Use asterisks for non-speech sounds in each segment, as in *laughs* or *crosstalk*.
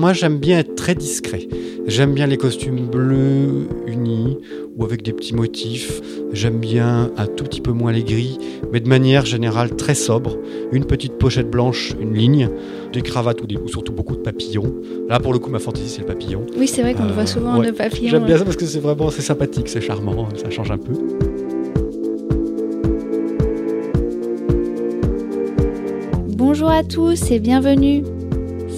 moi j'aime bien être très discret. J'aime bien les costumes bleus unis ou avec des petits motifs. J'aime bien un tout petit peu moins les gris, mais de manière générale très sobre. Une petite pochette blanche, une ligne, des cravates ou, des, ou surtout beaucoup de papillons. Là pour le coup ma fantaisie c'est le papillon. Oui c'est vrai qu'on le voit souvent ouais. le papillon. J'aime bien ça parce que c'est vraiment c'est sympathique, c'est charmant, ça change un peu. Bonjour à tous et bienvenue.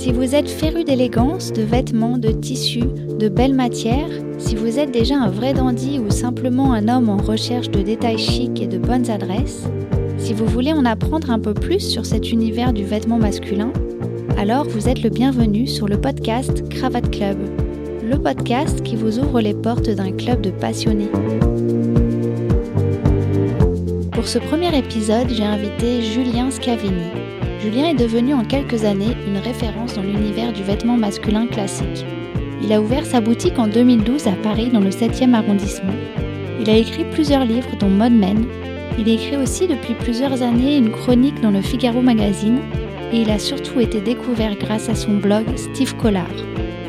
Si vous êtes féru d'élégance, de vêtements, de tissus, de belles matières, si vous êtes déjà un vrai dandy ou simplement un homme en recherche de détails chics et de bonnes adresses, si vous voulez en apprendre un peu plus sur cet univers du vêtement masculin, alors vous êtes le bienvenu sur le podcast Cravate Club, le podcast qui vous ouvre les portes d'un club de passionnés. Pour ce premier épisode, j'ai invité Julien Scavini. Julien est devenu en quelques années une référence dans l'univers du vêtement masculin classique. Il a ouvert sa boutique en 2012 à Paris dans le 7e arrondissement. Il a écrit plusieurs livres dont Mode Men. Il écrit aussi depuis plusieurs années une chronique dans le Figaro Magazine et il a surtout été découvert grâce à son blog Steve Collard.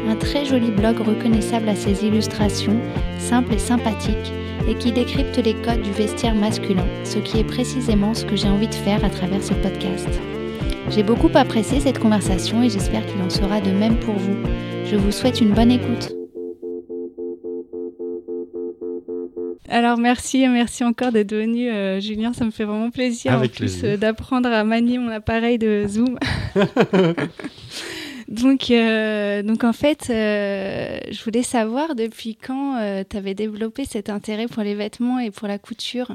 Un très joli blog reconnaissable à ses illustrations, simples et sympathiques, et qui décrypte les codes du vestiaire masculin, ce qui est précisément ce que j'ai envie de faire à travers ce podcast. J'ai beaucoup apprécié cette conversation et j'espère qu'il en sera de même pour vous. Je vous souhaite une bonne écoute. Alors merci, merci encore d'être venu, euh, Julien. Ça me fait vraiment plaisir Avec en plus plaisir. euh, d'apprendre à manier mon appareil de Zoom. *laughs* donc, euh, donc en fait, euh, je voulais savoir depuis quand tu avais développé cet intérêt pour les vêtements et pour la couture?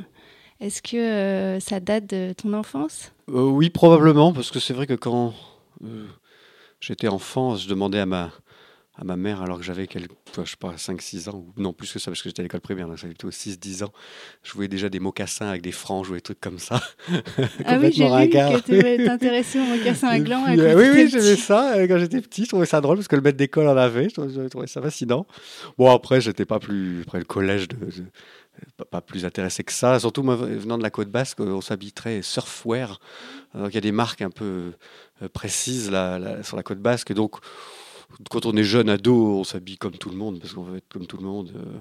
Est-ce que euh, ça date de ton enfance? Euh, oui, probablement, parce que c'est vrai que quand euh, j'étais enfant, je demandais à ma, à ma mère, alors que j'avais quelques, je sais pas, 5-6 ans, ou non plus que ça, parce que j'étais à l'école primaire, donc j'avais plutôt 6-10 ans, je voyais déjà des mocassins avec des franges ou des trucs comme ça. *laughs* Ah oui, j'ai vu que tu t'intéressais au mocassin à Et gland. puis, euh, oui, oui, j'aimais ça quand j'étais petit. Je trouvais ça drôle parce que le maître d'école en avait. Je trouvais, je trouvais ça fascinant. Bon, après, j'étais pas plus. Après le collège, de, de- pas, plus intéressé que ça. Surtout, moi, venant de la côte basque, on s'habille très surfwear. Donc, il y a des marques un peu euh, précises là, là, sur la côte basque. Donc, quand on est jeune ado, on s'habille comme tout le monde parce qu'on veut être comme tout le monde euh,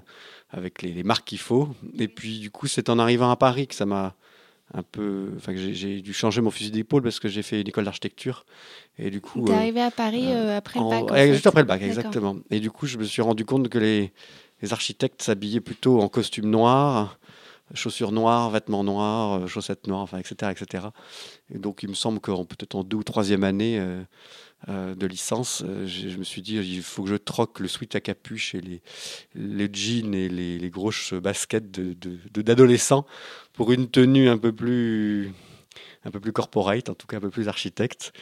avec les, les marques qu'il faut. Et puis, du coup, c'est en arrivant à Paris que ça m'a un peu. Enfin, j'ai- dû changer mon fusil d'épaule parce que j'ai fait une école d'architecture. Et du coup. T'es euh, arrivé à Paris euh, après le bac. en fait. juste après le bac, exactement. Et du coup, je me suis rendu compte que les, les architectes s'habillaient plutôt en costume noir, chaussures noires, vêtements noirs, euh, chaussettes noires, enfin, etc., etc. Et donc, il me semble qu'en peut-être en deux ou troisième année euh, euh, de licence, je me suis dit, il faut que je troque le sweat à capuche et les, les jeans et les, les grosses baskets de, de- de- d'adolescents pour une tenue un peu plus un peu plus corporate, en tout cas un peu plus architecte.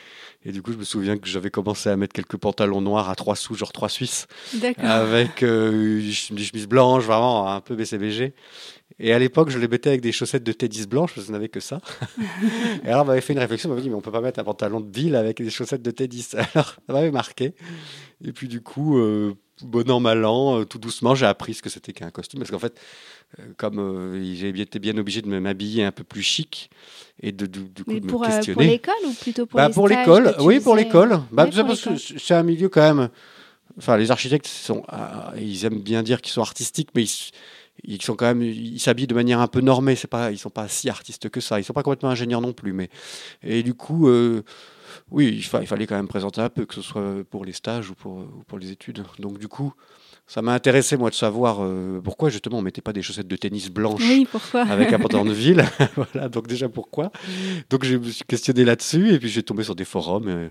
Et du coup, je me souviens que j'avais commencé à mettre quelques pantalons noirs à trois sous, genre trois Suisses, D'accord. avec euh, une ch- une chemise blanche, vraiment un peu BCBG. Et à l'époque, je les mettais avec des chaussettes de tennis blanches, parce que je n'avais que ça. *laughs* et alors, on m'avait fait une réflexion, on m'avait dit, mais on peut pas mettre un pantalon de ville avec des chaussettes de tennis. *laughs* Alors, ça m'avait marqué. Et puis, du coup, euh, bon an, mal an, euh, tout doucement, j'ai appris ce que c'était qu'un costume. Parce qu'en fait, euh, comme j'ai bien- été bien obligé de m'habiller un peu plus chic et de, Mais de me pour, euh, pour questionner. l'école ou plutôt pour Bah, les pour l'école, oui, pour l'école. euh, Bah, pour parce que c'est un milieu quand même. Enfin, les architectes sont, ah, ils aiment bien dire qu'ils sont artistiques, mais ils sont quand même, ils s'habillent de manière un peu normée. C'est pas, ils sont pas si artistes que ça. Ils sont pas complètement ingénieurs non plus, mais et du coup, euh, oui, il, fa- il fallait quand même présenter un peu, que ce soit pour les stages ou pour, ou pour les études. Donc du coup, ça m'a intéressé moi de savoir euh, pourquoi justement on mettait pas des chaussettes de tennis blanches Oui, *laughs* avec un pantalon de ville. *laughs* *laughs* voilà, donc déjà pourquoi? Donc je me suis questionné là-dessus et puis j'ai tombé sur des forums euh,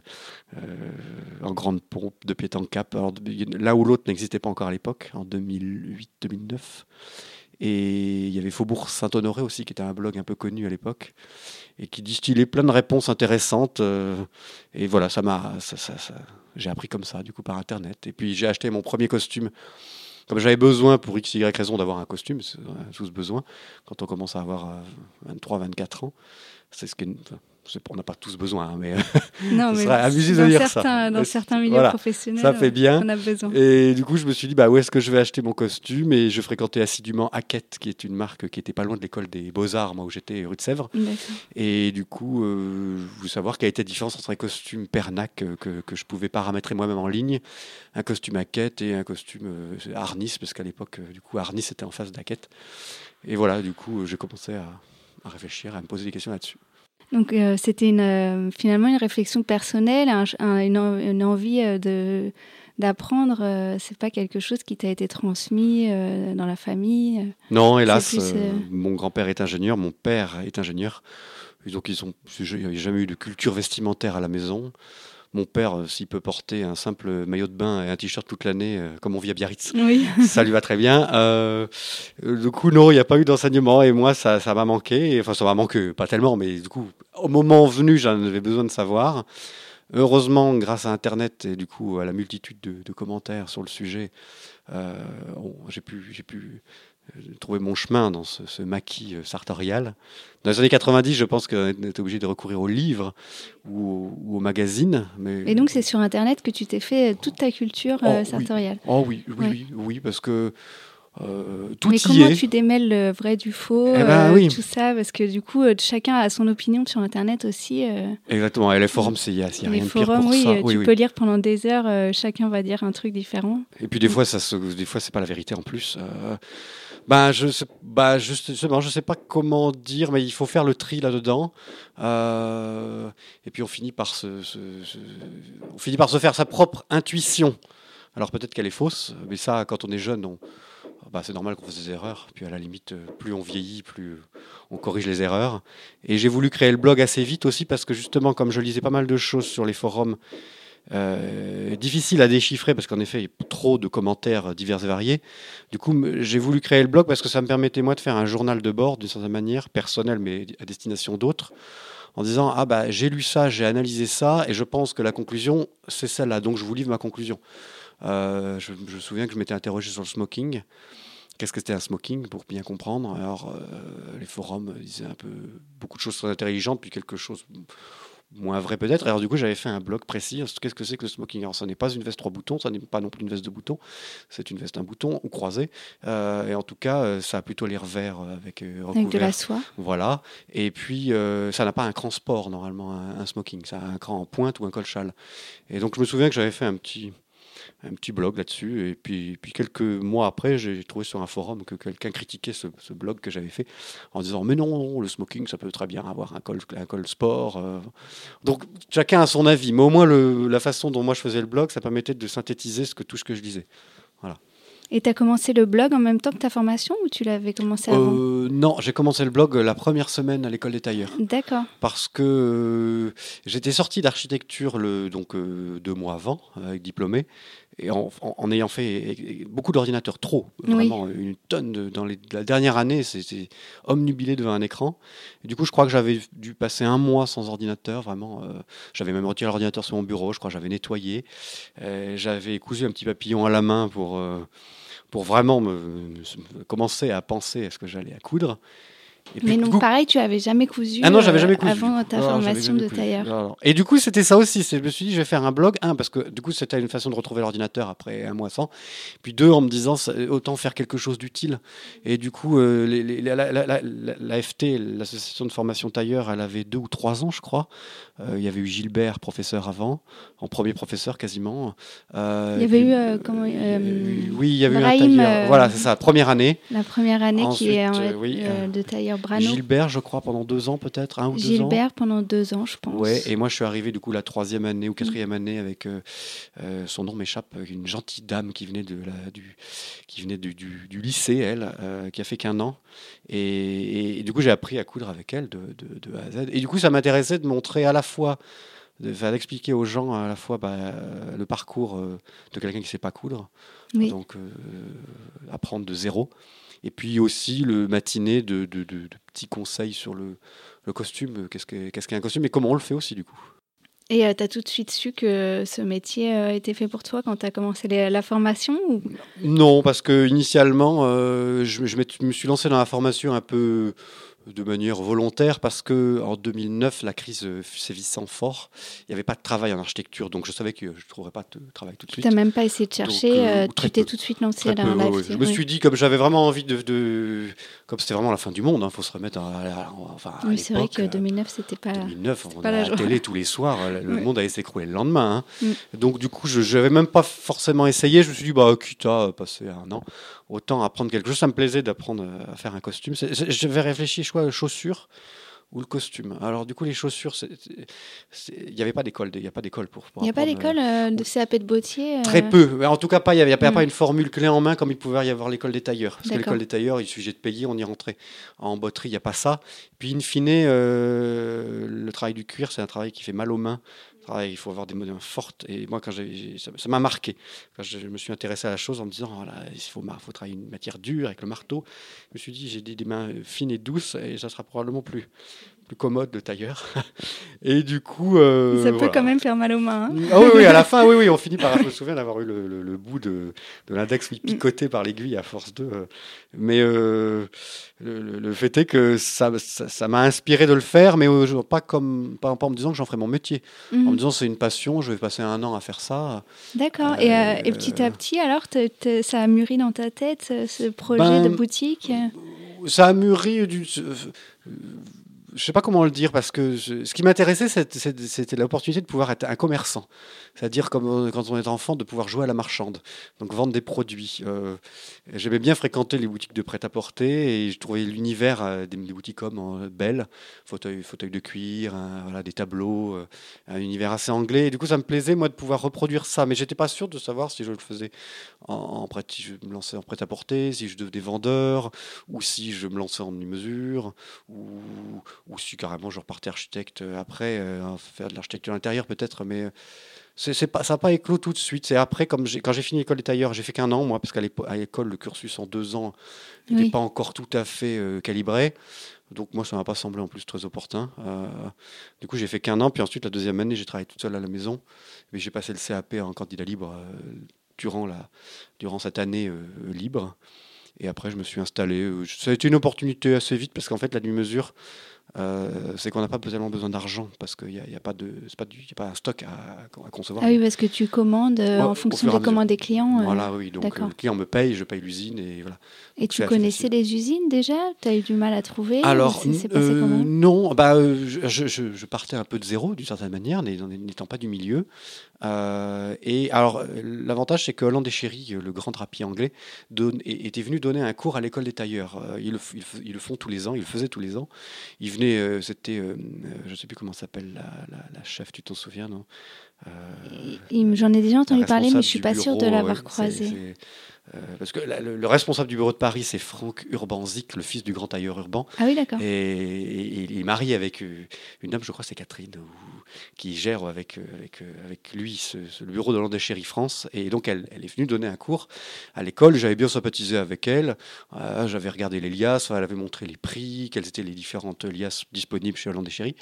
euh, en grande pompe, de pied en cap. Alors, là où l'autre n'existait pas encore à l'époque, en 2008-2009. Et il y avait Faubourg Saint-Honoré aussi, qui était un blog un peu connu à l'époque, et qui distillait plein de réponses intéressantes. euh, et voilà, ça m'a, j'ai appris comme ça, du coup, par Internet. Et puis j'ai acheté mon premier costume. Comme j'avais besoin, pour x, y raison, d'avoir un costume, c'est- tous besoin, quand on commence à avoir 23-24 ans, c'est ce qui est- on n'a pas tous besoin, hein, mais non, *laughs* ce mais serait amusé de dire certains, ça. Dans certains milieux voilà, professionnels, ça fait bien. on a besoin. Et du coup, je me suis dit, bah, où est-ce que je vais acheter mon costume? Et je fréquentais assidûment Hackett, qui est une marque qui était pas loin de l'école des Beaux-Arts, moi où j'étais, rue de Sèvres. Et du coup, euh, je voulais savoir quelle était la différence entre un costume Pernac euh, que, que je pouvais paramétrer moi-même en ligne, un costume Hackett et un costume euh, Arnis, parce qu'à l'époque, euh, du coup, Arnis était en face d'Hackett. Et voilà, du coup, euh, j'ai commencé à, à réfléchir, à me poser des questions là-dessus. Donc euh, c'était une, euh, finalement une réflexion personnelle, un ch- un- une, en- une envie euh, de d'apprendre. c'est pas quelque chose qui t'a été transmis dans la famille. Non, hélas, plus, mon grand-père est ingénieur, mon père est ingénieur. Et donc, ils ont, il n'y a jamais eu de culture vestimentaire à la maison. Mon père, euh, s'il peut porter un simple maillot de bain et un t-shirt toute l'année, euh, comme on vit à Biarritz, Oui. *laughs* ça lui va très bien. Euh, du coup, non, il n'y a pas eu d'enseignement et moi, ça ça m'a manqué. Enfin, ça m'a manqué, pas tellement, mais du coup, au moment venu, j'en avais besoin de savoir. Heureusement, grâce à Internet et du coup à la multitude de, de commentaires sur le sujet, euh, j'ai pu, trouver mon chemin dans ce, ce maquis euh, sartorial. Dans les années 90, je pense qu'on était obligé de recourir aux livres ou, au- ou aux magazines. Mais... Et donc c'est sur Internet que tu t'es fait euh, toute ta culture Oh, euh, oui. sartoriale. Oh oui, oui, Ouais. oui, oui, parce que euh, tout Mais y comment est. tu démêles le vrai du faux, Eh ben, euh, oui. tout ça Parce que du coup, euh, chacun a son opinion sur Internet aussi. euh, Exactement, et les forums, c'est- il n'y a, y a les rien de pire forums, pour oui, ça. Oui, tu oui. peux lire pendant des heures, euh, chacun va dire un truc différent. Et puis des fois, ça se, des fois, c'est pas la vérité en plus. Euh, ben, je sais, bah, justement, je sais pas comment dire, mais il faut faire le tri là-dedans. Euh, et puis on finit par se, se- se- on finit par se faire sa propre intuition. Alors peut-être qu'elle est fausse, mais ça, quand on est jeune, on, bah, c'est normal qu'on fasse des erreurs. Puis à la limite, euh, plus on vieillit, plus on corrige les erreurs. Et j'ai voulu créer le blog assez vite aussi parce que justement, comme je lisais pas mal de choses sur les forums, euh, difficile à déchiffrer parce qu'en effet, il y a trop de commentaires divers et variés. Du coup, j'ai voulu créer le blog parce que ça me permettait moi de faire un journal de bord d'une certaine manière, personnel mais à destination d'autres, en disant ah bah j'ai lu ça, j'ai analysé ça et je pense que la conclusion c'est celle-là. Donc je vous livre ma conclusion. Euh, je me souviens que je m'étais interrogé sur le smoking. Qu'est-ce que c'était un smoking pour bien comprendre? Alors euh, les forums disaient un peu beaucoup de choses très intelligentes puis quelque chose moins vrai peut-être. Alors du coup, j'avais fait un blog précis. Qu'est-ce que c'est que le smoking? Alors, ça n'est pas une veste trois boutons, ça n'est pas non plus une veste de boutons. C'est une veste un bouton ou croisée. Euh, et en tout cas, euh, ça a plutôt l'air vert avec euh, Avec de la soie. Voilà. Et puis, ça n'a pas un cran sport normalement, un, un smoking. Ça a un cran en pointe ou un col châle. Et donc, je me souviens que j'avais fait un petit un petit blog là-dessus. Et puis, puis quelques mois après, j'ai trouvé sur un forum que quelqu'un critiquait ce, ce blog que j'avais fait en disant Mais non, le smoking, ça peut très bien avoir un col, un col sport. euh. Donc chacun a son avis. Mais au moins, le- la façon dont moi je faisais le blog, ça permettait de synthétiser ce que, tout ce que je disais. Et tu as commencé le blog en même temps que ta formation ou tu l'avais commencé avant? Euh, non, j'ai commencé le blog la première semaine à l'école des tailleurs. D'accord. parce que euh, j'étais sorti d'architecture donc euh, deux mois avant avec diplômé et en, en- en ayant fait et- et beaucoup d'ordinateurs trop Oui. vraiment une tonne de- dans les- la dernière année c'était omnubilé devant un écran. Et du coup je crois que j'avais dû passer un mois sans ordinateur vraiment euh, j'avais même retiré l'ordinateur sur mon bureau je crois que j'avais nettoyé. Euh, j'avais cousu un petit papillon à la main pour euh, pour vraiment me, me- commencer à penser à ce que j'allais à coudre Mais coup, pareil, tu avais jamais cousu ah non, j'avais euh, jamais cousu. avant ta Non, formation jamais de cousu. tailleur. Non, non. Et du coup, c'était ça aussi. Je me suis dit, je vais faire un blog. Un, parce que du coup, c'était une façon de retrouver l'ordinateur après un mois sans. Puis deux, en me disant, autant faire quelque chose d'utile. Et du coup, euh, les- les- la, la- la- la- la FT, l'association de formation tailleur, elle avait deux ou trois ans, je crois. Euh, il y avait eu Gilbert, professeur avant, en premier professeur quasiment. Euh, Il y avait eu, comment, oui, il y avait Brahim, eu un tailleur. Voilà, c'est ça, première année. La première année qui est oui, de tailleur Brano. Gilbert, je crois, pendant deux ans peut-être, un ou deux ans. Gilbert pendant deux ans, je pense. Ouais, et moi je suis arrivé du coup la troisième année ou quatrième année avec euh, euh, son nom m'échappe, une gentille dame qui venait de la, du qui venait du, du- du lycée, elle, euh, qui a fait qu'un an, et, et du coup j'ai appris à coudre avec elle de, de- de A à Z. Et du coup ça m'intéressait de montrer à la fois, d'expliquer aux gens à la fois bah, euh, le parcours euh, de quelqu'un qui sait pas coudre, Oui. donc euh, apprendre de zéro. Et puis aussi le matinée de, de- de- de petits conseils sur le, le costume, qu'est-ce que- qu'est-ce qu'un costume et comment on le fait aussi du coup. Et tu as tout de suite su que ce métier euh, était fait pour toi quand tu as commencé les- la formation ou... Non, parce que initialement, euh, je, je me suis lancé dans la formation un peu de manière volontaire parce que en 2009, la crise euh, sévissant fort, il n'y avait pas de travail en architecture, donc je savais que je ne trouverais pas de travail tout de suite. Tu n'as même pas essayé de chercher, Donc, euh, euh, tu t'es tout de suite lancé peu, la ouais. Je me suis dit, comme j'avais vraiment envie de, de- comme c'était vraiment la fin du monde, il faut se remettre à, à- enfin, à Oui, c'est vrai que euh, 2009, c'était pas. 2009, on pas a la la télé tous les soirs, le le Ouais. monde allait s'écrouler le lendemain. hein. Mm. Donc du coup, je n'avais même pas forcément essayé. Je me suis dit, bah, quitte à passer un an, autant apprendre quelque chose. Ça me plaisait d'apprendre euh, à faire un costume. C'est- c'est- J'avais réfléchi, je crois, chaussures ou le costume. Alors du coup, les chaussures, il n'y avait pas d'école, il n'y a pas d'école pour. Il n'y a pas apprendre, euh, d'école euh, de CAP de bottier euh, Très peu. En tout cas, pas. Il n'y avait pas, Mm. pas une formule clé en main comme il pouvait y avoir l'école des tailleurs. Parce que l'école des tailleurs, il suffisait de payer, on y rentrait. En botterie, il n'y a pas ça. Puis, in fine, euh, le travail du cuir, c'est un travail qui fait mal aux mains. Travail, il faut avoir des mains fortes. Et moi, quand j'ai, ça m'a marqué. Quand je, me suis intéressé à la chose en me disant, voilà, il faut, faut travailler une matière dure avec le marteau. Je me suis dit, j'ai des, des mains fines et douces et ça sera probablement plus, plus commode le tailleur. *laughs* et du coup. euh, Ça peut voilà. quand même faire mal aux mains. hein. Ah oui, oui, à la fin, oui, oui, on finit par. Je me souviens d'avoir eu le, le- le bout de, de l'index picoté par l'aiguille à force de. euh, mais euh, le, fait est que ça ça ça m'a inspiré de le faire, mais pas comme pas, pas en me disant que j'en ferais mon métier. En me Mhm. disant c'est une passion, je vais passer un an à faire ça. D'accord. Et, euh, et petit à petit, alors, ça a mûri dans ta tête, ce, projet Ben, de boutique? Ça a mûri du. Je sais pas comment le dire parce que ce qui m'intéressait c'était l'opportunité de pouvoir être un commerçant, c'est-à-dire comme euh, quand on est enfant de pouvoir jouer à la marchande, donc vendre des produits. Euh, J'aimais bien fréquenter les boutiques de prêt-à-porter et je trouvais l'univers euh, des, boutiques comme euh, belle, fauteuil, de cuir, hein, des tableaux, euh, un univers assez anglais. Et du coup, ça me plaisait moi de pouvoir reproduire ça, mais j'étais pas sûr de savoir si je le faisais en, prêt, je me lançais en prêt-à-porter, si je devenais vendeur, ou si je me lançais en demi-mesure, ou, ou si carrément je repartais architecte euh, après, euh, faire de l'architecture intérieure peut-être, mais euh, c'est pas, ça n'a pas éclos tout de suite. C'est après, comme quand j'ai fini l'école des tailleurs, j'ai fait qu'un an, moi, parce qu'à l'école, le cursus en deux ans n'était Oui. pas encore tout à fait euh, calibré. Donc moi, ça m'a pas semblé en plus très opportun. Euh, du coup, j'ai fait qu'un an, puis ensuite, la deuxième année, j'ai travaillé toute seule à la maison. Mais j'ai passé le CAP en candidat libre euh, durant, la, durant cette année libre. Et après, je me suis installé. Ça a été une opportunité assez vite, parce qu'en fait, la demi-mesure, euh, c'est qu'on n'a pas tellement besoin d'argent, parce qu'il n'y a, y a, pas de- c'est pas du- il y a pas un stock à, à concevoir. Ah oui, parce que tu commandes euh, en fonction des commandes des clients. euh, Voilà, oui. Donc, le client me paye, je paye l'usine, et voilà. Et tu connaissais les usines déjà? Tu as eu du mal à trouver ou Alors, passé non, bah, je, je- partais un peu de zéro d'une certaine manière, n'étant pas du milieu. Et alors, l'avantage, c'est que Hollande et Chéry, le grand drapier anglais, é- était venu donner un cours à l'école des tailleurs. Ils, le, ils ils le font tous les ans, ils le faisaient tous les ans. Ils euh, c'était, euh, euh, je ne sais plus comment s'appelle la, la- la chef, tu t'en souviens, non? J'en ai déjà entendu parler, mais je responsable suis pas sûre de l'avoir croisé. euh, parce que la- le, le responsable du bureau de Paris, c'est Franck Urbanzik, le fils du grand tailleur urbain. Ah oui, d'accord. Et, il est marié avec une dame, je crois c'est Catherine, qui gère avec, euh, avec, euh, avec lui le bureau de l'Hollandais Chéri France. Et donc, elle, est venue donner un cours à l'école. J'avais bien sympathisé avec elle. Euh, J'avais regardé les liasses, elle avait montré les prix, quelles étaient les différentes liasses disponibles chez Hollandais Chéri.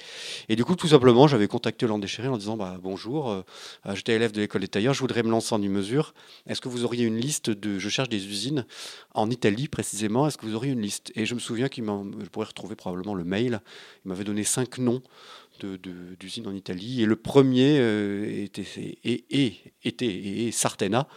Et du coup, tout simplement, j'avais contacté Hollandais Chéri en disant bah, Bonjour, euh, j'étais élève de l'école des tailleurs, je voudrais me lancer en une-mesure. Est-ce que vous auriez une liste de. Je cherche des usines en Italie précisément. Est-ce que vous auriez une liste? Et je me souviens qu'il je pourrais retrouver probablement le mail. Il m'avait donné cinq noms d'usines en Italie. Et le premier euh, était, et, était et Sartena.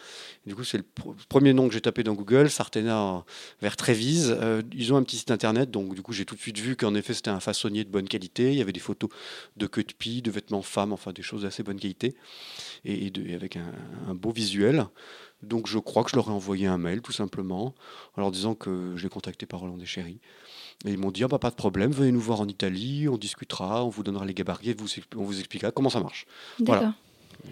Du coup, c'est le pr- premier nom que j'ai tapé dans Google, Sartena vers Trévise. Euh, ils ont un petit site internet, donc du coup, j'ai tout de suite vu qu'en effet, c'était un façonnier de bonne qualité. Il y avait des photos de queue de pie, de vêtements femmes, enfin des choses d'assez bonne qualité, et, avec un, beau visuel. Donc je crois que je leur ai envoyé un mail tout simplement en leur disant que je l'ai contacté par Roland Chéri. Et ils m'ont dit ah bah, pas de problème, venez nous voir en Italie, on discutera, on vous donnera les gabarits, vous, on vous expliquera comment ça marche. D'accord. voilà.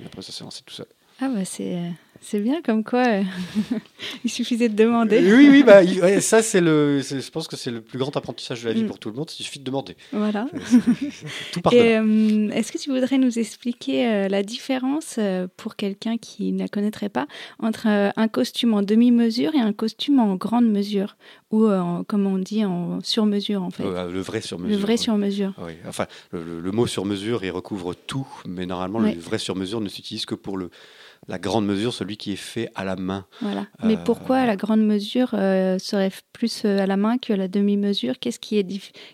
Et après ça s'est lancé tout seul. Ah bah c'est euh, c'est bien comme quoi euh, *laughs* il suffisait de demander. Oui, oui, bah, il- ouais, ça c'est le, je pense que c'est le plus grand apprentissage de la vie Mm. pour tout le monde, il suffit de demander. Voilà. Tout part de là. Et euh, est-ce que tu voudrais nous expliquer euh, la différence euh, pour quelqu'un qui ne la connaîtrait pas entre euh, un costume en demi-mesure et un costume en grande mesure? Ou euh, en- comme on dit en sur-mesure en fait. Euh, le vrai sur mesure. le vrai ouais. sur-mesure. Oui, enfin, le, le- le mot sur mesure, il recouvre tout, mais normalement, Ouais. le vrai sur mesure ne s'utilise que pour le la grande mesure, celui qui est fait à la main. Voilà. Mais Euh, pourquoi la grande mesure euh, serait plus euh, à la main que la demi-mesure? Qu'est-ce qui est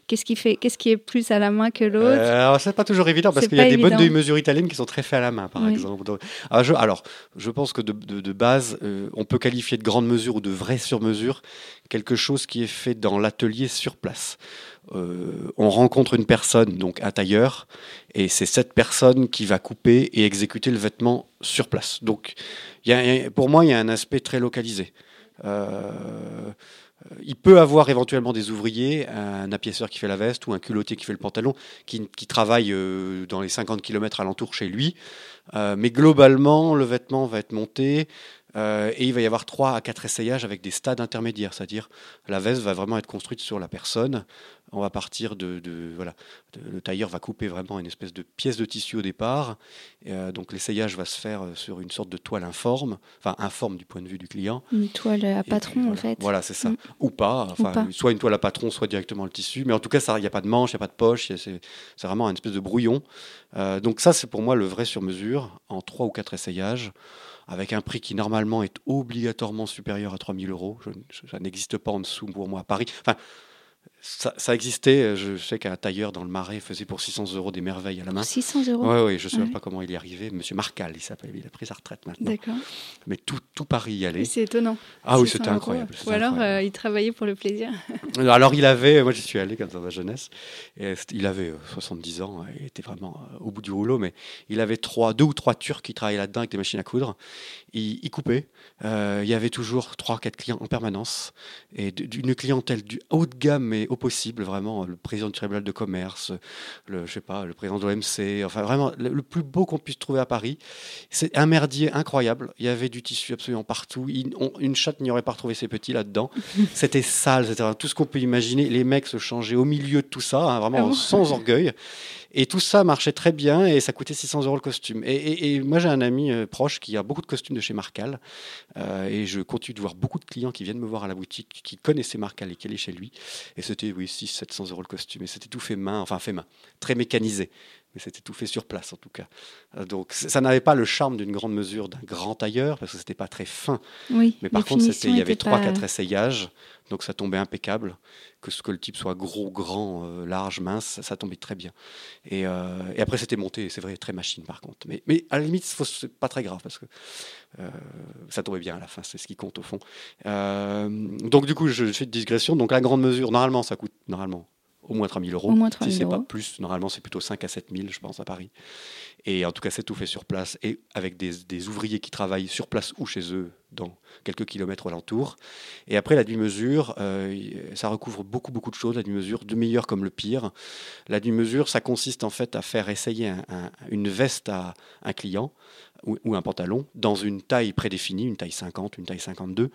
qu'est-ce qui fait qu'est-ce qui est plus à la main que l'autre? Alors, c'est pas toujours évident parce qu'il y a des bonnes demi-mesures italiennes qui sont très faites à la main, par Oui. exemple. Donc, alors, je, alors, je pense que de, de- de base, on peut qualifier de grande mesure ou de vraie sur-mesure quelque chose qui est fait dans l'atelier sur place. Euh, on rencontre une personne, donc un tailleur, et c'est cette personne qui va couper et exécuter le vêtement sur place. Donc, pour moi, il y a un aspect très localisé. Euh, il peut avoir éventuellement des ouvriers, un appiaisseur qui fait la veste ou un culottier qui fait le pantalon, qui, qui travaille euh, dans les 50 km alentour chez lui. Euh, mais globalement, le vêtement va être monté euh, et il va y avoir 3 à 4 essayages avec des stades intermédiaires, c'est-à-dire la veste va vraiment être construite sur la personne. On va partir de, de- voilà, de- le tailleur va couper vraiment une espèce de pièce de tissu au départ. Et, euh, donc l'essayage va se faire euh, sur une sorte de toile informe, enfin informe du point de vue du client. Une toile à puis, patron en fait. Voilà, c'est ça. Mm. Ou pas. Enfin, pas. soit une toile à patron, soit directement le tissu. Mais en tout cas, il n'y a pas de manche, il n'y a pas de poche. C'est vraiment une espèce de brouillon. Euh, donc ça, c'est pour moi le vrai sur-mesure en trois ou quatre essayages, avec un prix qui normalement est obligatoirement supérieur à 3000 euros. Ça n'existe pas en dessous pour moi à Paris. Ça, ça existait. Je sais qu'un tailleur dans le Marais faisait pour 600 euros des merveilles à la main. 600 euros. Oui, oui, je ne sais Ouais. pas comment il y est arrivé. Monsieur Marcal, il s'appelle. Il a pris sa retraite maintenant. D'accord. Mais tout, tout Paris y allait. C'est étonnant. Ah oui, 600 c'était incroyable. Ou alors incroyable. euh, il travaillait pour le plaisir. Alors il avait, moi j'y suis allé comme ça dans ma jeunesse, et il avait euh, 70 ans, il était vraiment euh, au bout du rouleau, mais il avait trois, deux ou trois Turcs qui travaillaient là-dedans avec des machines à coudre. Il, il coupait, Euh, il y avait toujours trois, quatre clients en permanence, et d'une clientèle du haut de gamme et au possible, vraiment le président du tribunal de commerce, le, je sais pas, le président de l'OMC, enfin vraiment le, le plus beau qu'on puisse trouver à Paris. C'est un merdier incroyable, il y avait du tissu absolument partout, Il- on- une chatte n'y aurait pas retrouvé ses petits là-dedans. *laughs* C'était sale, c'était tout ce qu'on peut imaginer. Les mecs se changeaient au milieu de tout ça, hein, vraiment Ah bon sans orgueil. Et tout ça marchait très bien et ça coûtait 600 euros le costume. Et, moi, j'ai un ami euh, proche qui a beaucoup de costumes de chez Marcal. euh, et je continue de voir beaucoup de clients qui viennent me voir à la boutique, qui connaissaient Marcal et qui allaient chez lui. Et c'était, oui, 600-700 euros le costume. Et c'était tout fait main, enfin fait main, très mécanisé. Mais c'était tout fait sur place en tout cas. Euh, Donc ça n'avait pas le charme d'une grande mesure d'un grand tailleur parce que c'était pas très fin. Oui. Mais par contre, il y avait 3-4 pas- essayages, donc ça tombait impeccable. Que ce que le type soit gros, grand, euh, large, mince, ça, ça tombait très bien. Et, euh, et après, c'était monté, c'est vrai, très machine par contre. Mais, mais à la limite, c'est pas très grave parce que euh, ça tombait bien à la fin, c'est ce qui compte au fond. Donc du coup, je fais une digression. Donc la grande mesure, normalement, ça coûte normalement au moins 3000 euros. Au moins Si 3000 c'est pas euros. plus, normalement, c'est plutôt 5 à 7000, je pense, à Paris. Et en tout cas, c'est tout fait sur place et avec des, des ouvriers qui travaillent sur place ou chez eux dans quelques kilomètres alentour. Et après, la demi-mesure, euh, ça recouvre beaucoup, beaucoup de choses. La demi-mesure, du meilleur comme le pire. La demi-mesure, ça consiste en fait à faire essayer un- un- une veste à un client ou, ou un pantalon dans une taille prédéfinie, une taille 50, une taille 52.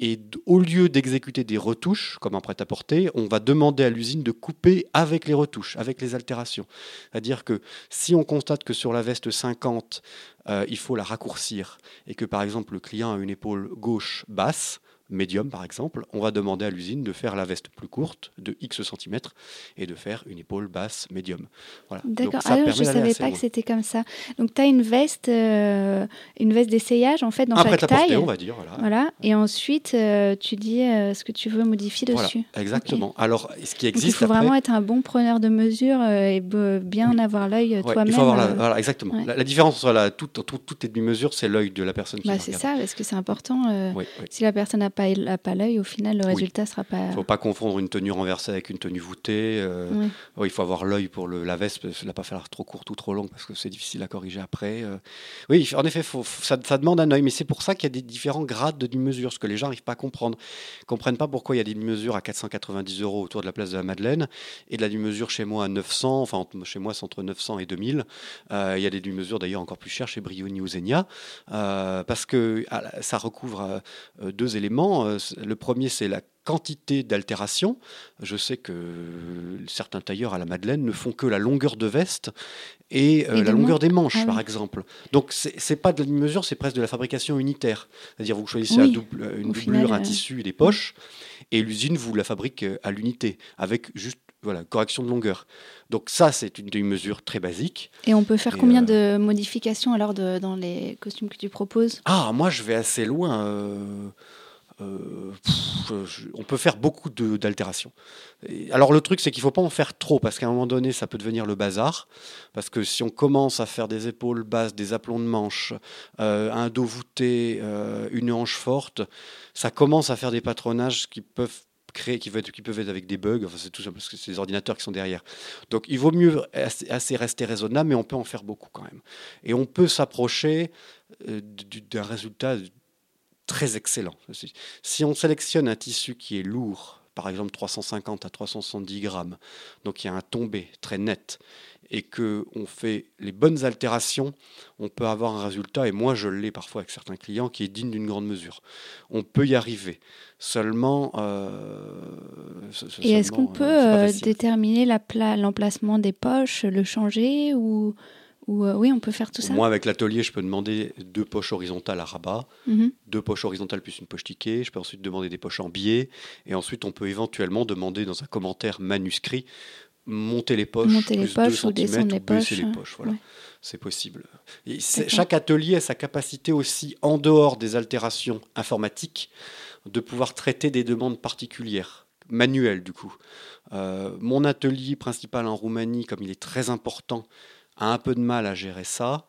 Et au lieu d'exécuter des retouches, comme un prêt-à-porter, on va demander à l'usine de couper avec les retouches, avec les altérations. C'est-à-dire que si on constate que sur la veste 50, euh, il faut la raccourcir et que par exemple le client a une épaule gauche basse, médium par exemple, on va demander à l'usine de faire la veste plus courte de X centimètres et de faire une épaule basse médium. Voilà. D'accord. Alors, permet je d'aller savais pas loin. que c'était comme ça. Donc, tu as une veste, euh, une veste d'essayage en fait dans Un chaque taille. on va dire. Voilà. Voilà. Et ensuite, euh, tu dis euh, ce que tu veux modifier Voilà, dessus. exactement. Alors, ce qui Donc, il existe faut après- vraiment être un bon preneur de mesures et bien avoir l'œil Ouais, toi-même. il faut avoir la, voilà, exactement. ouais. La, la différence entre la, tout, tout, toutes les demi-mesures, c'est l'œil de la personne qui bah, c'est ça, parce que c'est important. Oui, oui. Si la personne n'a pas, pas l'œil, au final, le Oui. résultat sera pas. Il ne faut pas confondre une tenue renversée avec une tenue voûtée. euh, oui, il faut avoir l'œil pour le, la veste, parce que ne pas faire trop courte ou trop longue, parce que c'est difficile à corriger après. euh. Oui, en effet, faut- faut- ça, ça demande un œil, mais c'est pour ça qu'il y a des différents grades de demi-mesure, ce que les gens n'arrivent pas à comprendre. Ils ne comprennent pas pourquoi il y a des demi-mesures à 490 euros autour de la place de la Madeleine, et de la demi-mesure chez moi à 900, enfin chez moi c'est entre 900 et 2000. Euh, il y a des demi-mesures d'ailleurs encore plus chères chez Brioni ou Zegna, parce que ah, ça recouvre deux éléments. Euh, Le premier, c'est la quantité d'altération. Je sais que certains tailleurs à la Madeleine ne font que la longueur de veste et, euh, la longueur des manches, Ah par exemple. Donc, c'est c'est pas de la mesure, c'est presque de la fabrication unitaire. C'est-à-dire, vous choisissez Oui, un double- une au doublure, final, un euh, tissu et des poches, et l'usine vous la fabrique euh, à l'unité, avec juste voilà, correction de longueur. Donc ça, c'est une demi-mesure très basique. Et on peut faire combien de modifications alors de, dans les costumes que tu proposes? Ah, moi, je vais assez loin. Euh, on peut faire beaucoup d'altérations. Alors le truc, c'est qu'il ne faut pas en faire trop, parce qu'à un moment donné, ça peut devenir le bazar. Parce que si on commence à faire des épaules basses, des aplombs de manche, euh, un dos voûté, euh, une hanche forte, ça commence à faire des patronages qui peuvent créer, qui, qui peuvent être avec des bugs. Enfin, c'est tout ça parce que c'est les ordinateurs qui sont derrière. Donc, il vaut mieux assez, rester raisonnable, mais on peut en faire beaucoup quand même. Et on peut s'approcher d'un résultat très excellent. Si on sélectionne un tissu qui est lourd, par exemple 350 à 370 grammes, donc il y a un tombé très net, et que on fait les bonnes altérations, on peut avoir un résultat, et moi je l'ai parfois avec certains clients, qui est digne d'une grande mesure. On peut y arriver. Seulement... Euh, et est-ce qu'on peut euh, déterminer l'emplacement des poches, le changer ou euh, oui, on peut faire tout ça. Moi, avec l'atelier, je peux demander deux poches horizontales à rabat, mhm. deux poches horizontales plus une poche ticket. Je peux ensuite demander des poches en biais. Et ensuite, on peut éventuellement demander dans un commentaire manuscrit monter les poches, monter les poches ou descendre les poches. les poches. Voilà. C'est possible. chaque atelier a sa capacité aussi, en dehors des altérations informatiques, de pouvoir traiter des demandes particulières, manuelles du coup. Euh, mon atelier principal en Roumanie, comme il est très important, a un peu de mal à gérer ça,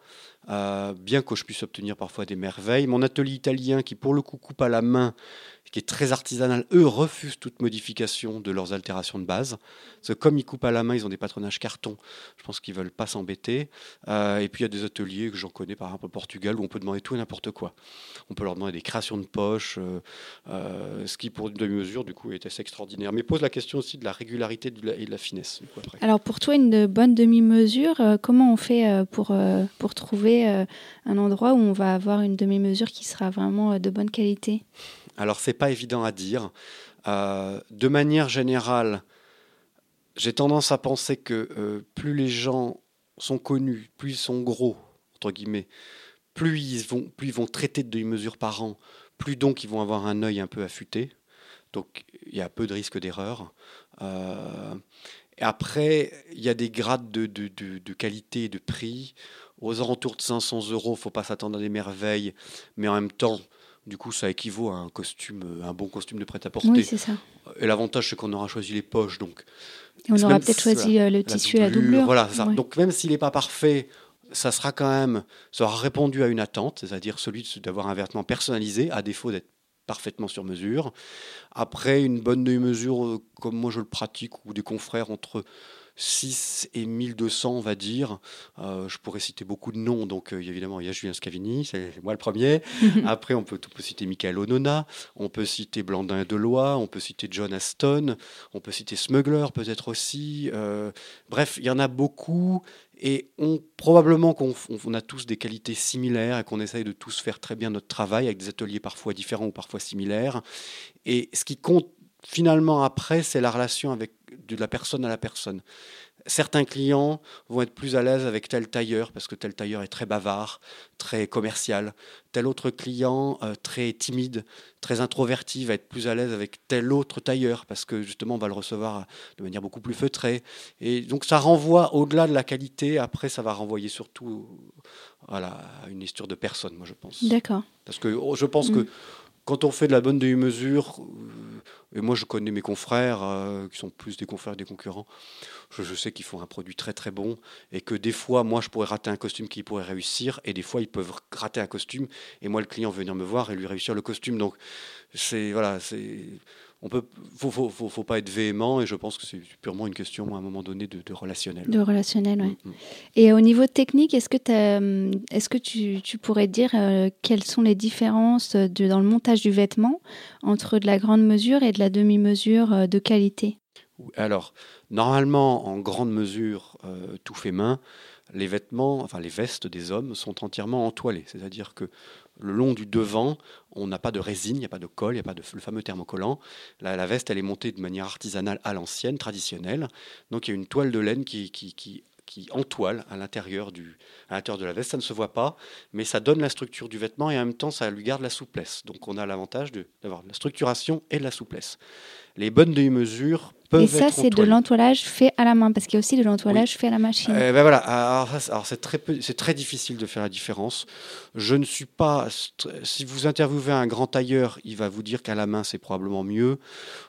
euh, bien que je puisse obtenir parfois des merveilles. Mon atelier italien, qui pour le coup coupe à la main, qui est très artisanal, eux refusent toute modification de leurs altérations de base. Comme ils coupent à la main, ils ont des patronages carton, je pense qu'ils ne veulent pas s'embêter. Euh, et puis il y a des ateliers que j'en connais par exemple au Portugal où on peut demander tout et n'importe quoi. On peut leur demander des créations de poches, euh, euh, ce qui pour une demi-mesure du coup est assez extraordinaire. Mais pose la question aussi de la régularité et de la finesse. Alors pour toi, une bonne demi-mesure, comment on fait pour, pour trouver un endroit où on va avoir une demi-mesure qui sera vraiment de bonne qualité? Alors, c'est pas évident à dire. Euh, de manière générale, j'ai tendance à penser que euh, plus les gens sont connus, plus ils sont gros, entre guillemets, plus ils vont, traiter de demi-mesures par an, plus donc ils vont avoir un œil un peu affûté. Donc, il y a peu de risque d'erreur. Euh, après, il y a des grades de, qualité et de prix. Aux alentours de 500 euros, faut pas s'attendre à des merveilles, mais en même temps, du coup, ça équivaut à un costume, un bon costume de prêt-à-porter. Oui, c'est ça. Et l'avantage, c'est qu'on aura choisi les poches, donc. Et on aura peut-être choisi euh, le tissu à doublure. Voilà, ça. Donc même s'il n'est pas parfait, ça sera quand même, ça aura répondu à une attente, c'est-à-dire celui d'avoir un vêtement personnalisé, à défaut d'être parfaitement sur mesure. Après, une bonne demi-mesure, euh, comme moi je le pratique, ou des confrères entre 6 et 1200, on va dire. Euh, je pourrais citer beaucoup de noms. Donc, euh, évidemment, il y a Julien Scavini, c'est moi le premier. *laughs* Après, on peut, citer Michael Onona, on peut citer Blandin Deloy, on peut citer John Aston, on peut citer Smuggler peut-être aussi. Euh, bref, il y en a beaucoup. Et on, probablement qu'on a tous des qualités similaires et qu'on essaye de tous faire très bien notre travail avec des ateliers parfois différents ou parfois similaires. Et ce qui compte finalement, après, c'est la relation avec de la personne à la personne. Certains clients vont être plus à l'aise avec tel tailleur parce que tel tailleur est très bavard, très commercial. Tel autre client euh, très timide, très introverti va être plus à l'aise avec tel autre tailleur parce que justement on va le recevoir de manière beaucoup plus feutrée. Et donc ça renvoie au-delà de la qualité. Après, ça va renvoyer surtout voilà, à une histoire de personne, moi je pense. D'accord. Parce que oh, je pense que mm quand on fait de la bonne demi-mesure, euh, et moi je connais mes confrères euh, qui sont plus des confrères des concurrents, je, sais qu'ils font un produit très très bon et que des fois moi je pourrais rater un costume qui pourrait réussir et des fois ils peuvent rater un costume et moi le client venir me voir et lui réussir le costume. Donc c'est voilà, c'est on peut, faut, faut, faut, pas être véhément et je pense que c'est purement une question à un moment donné de, relationnel. De relationnel, oui. Mm, mm. Et au niveau technique, est-ce que, est-ce que tu, tu, pourrais dire euh, quelles sont les différences de, dans le montage du vêtement entre de la grande mesure et de la demi-mesure euh, de qualité? Alors, normalement, en grande mesure, euh, tout fait main, les vêtements, enfin les vestes des hommes sont entièrement entoilées. C'est-à-dire que le long du devant, on n'a pas de résine, il n'y a pas de colle, il n'y a pas de le fameux thermocollant. La, veste, elle est montée de manière artisanale à l'ancienne, traditionnelle. Donc il y a une toile de laine qui, qui, entoile à l'intérieur, de la veste. Ça ne se voit pas, mais ça donne la structure du vêtement et en même temps, ça lui garde la souplesse. Donc on a l'avantage d'avoir la structuration et de la souplesse. Les bonnes peuvent Et ça, c'est de l'entoilage fait à la main, parce qu'il y a aussi de l'entoilage fait à la machine. Euh, ben voilà, alors, c'est- alors c'est très, peu- très difficile de faire la différence. Je ne suis pas. Si vous interviewez un grand tailleur, il va vous dire qu'à la main c'est probablement mieux.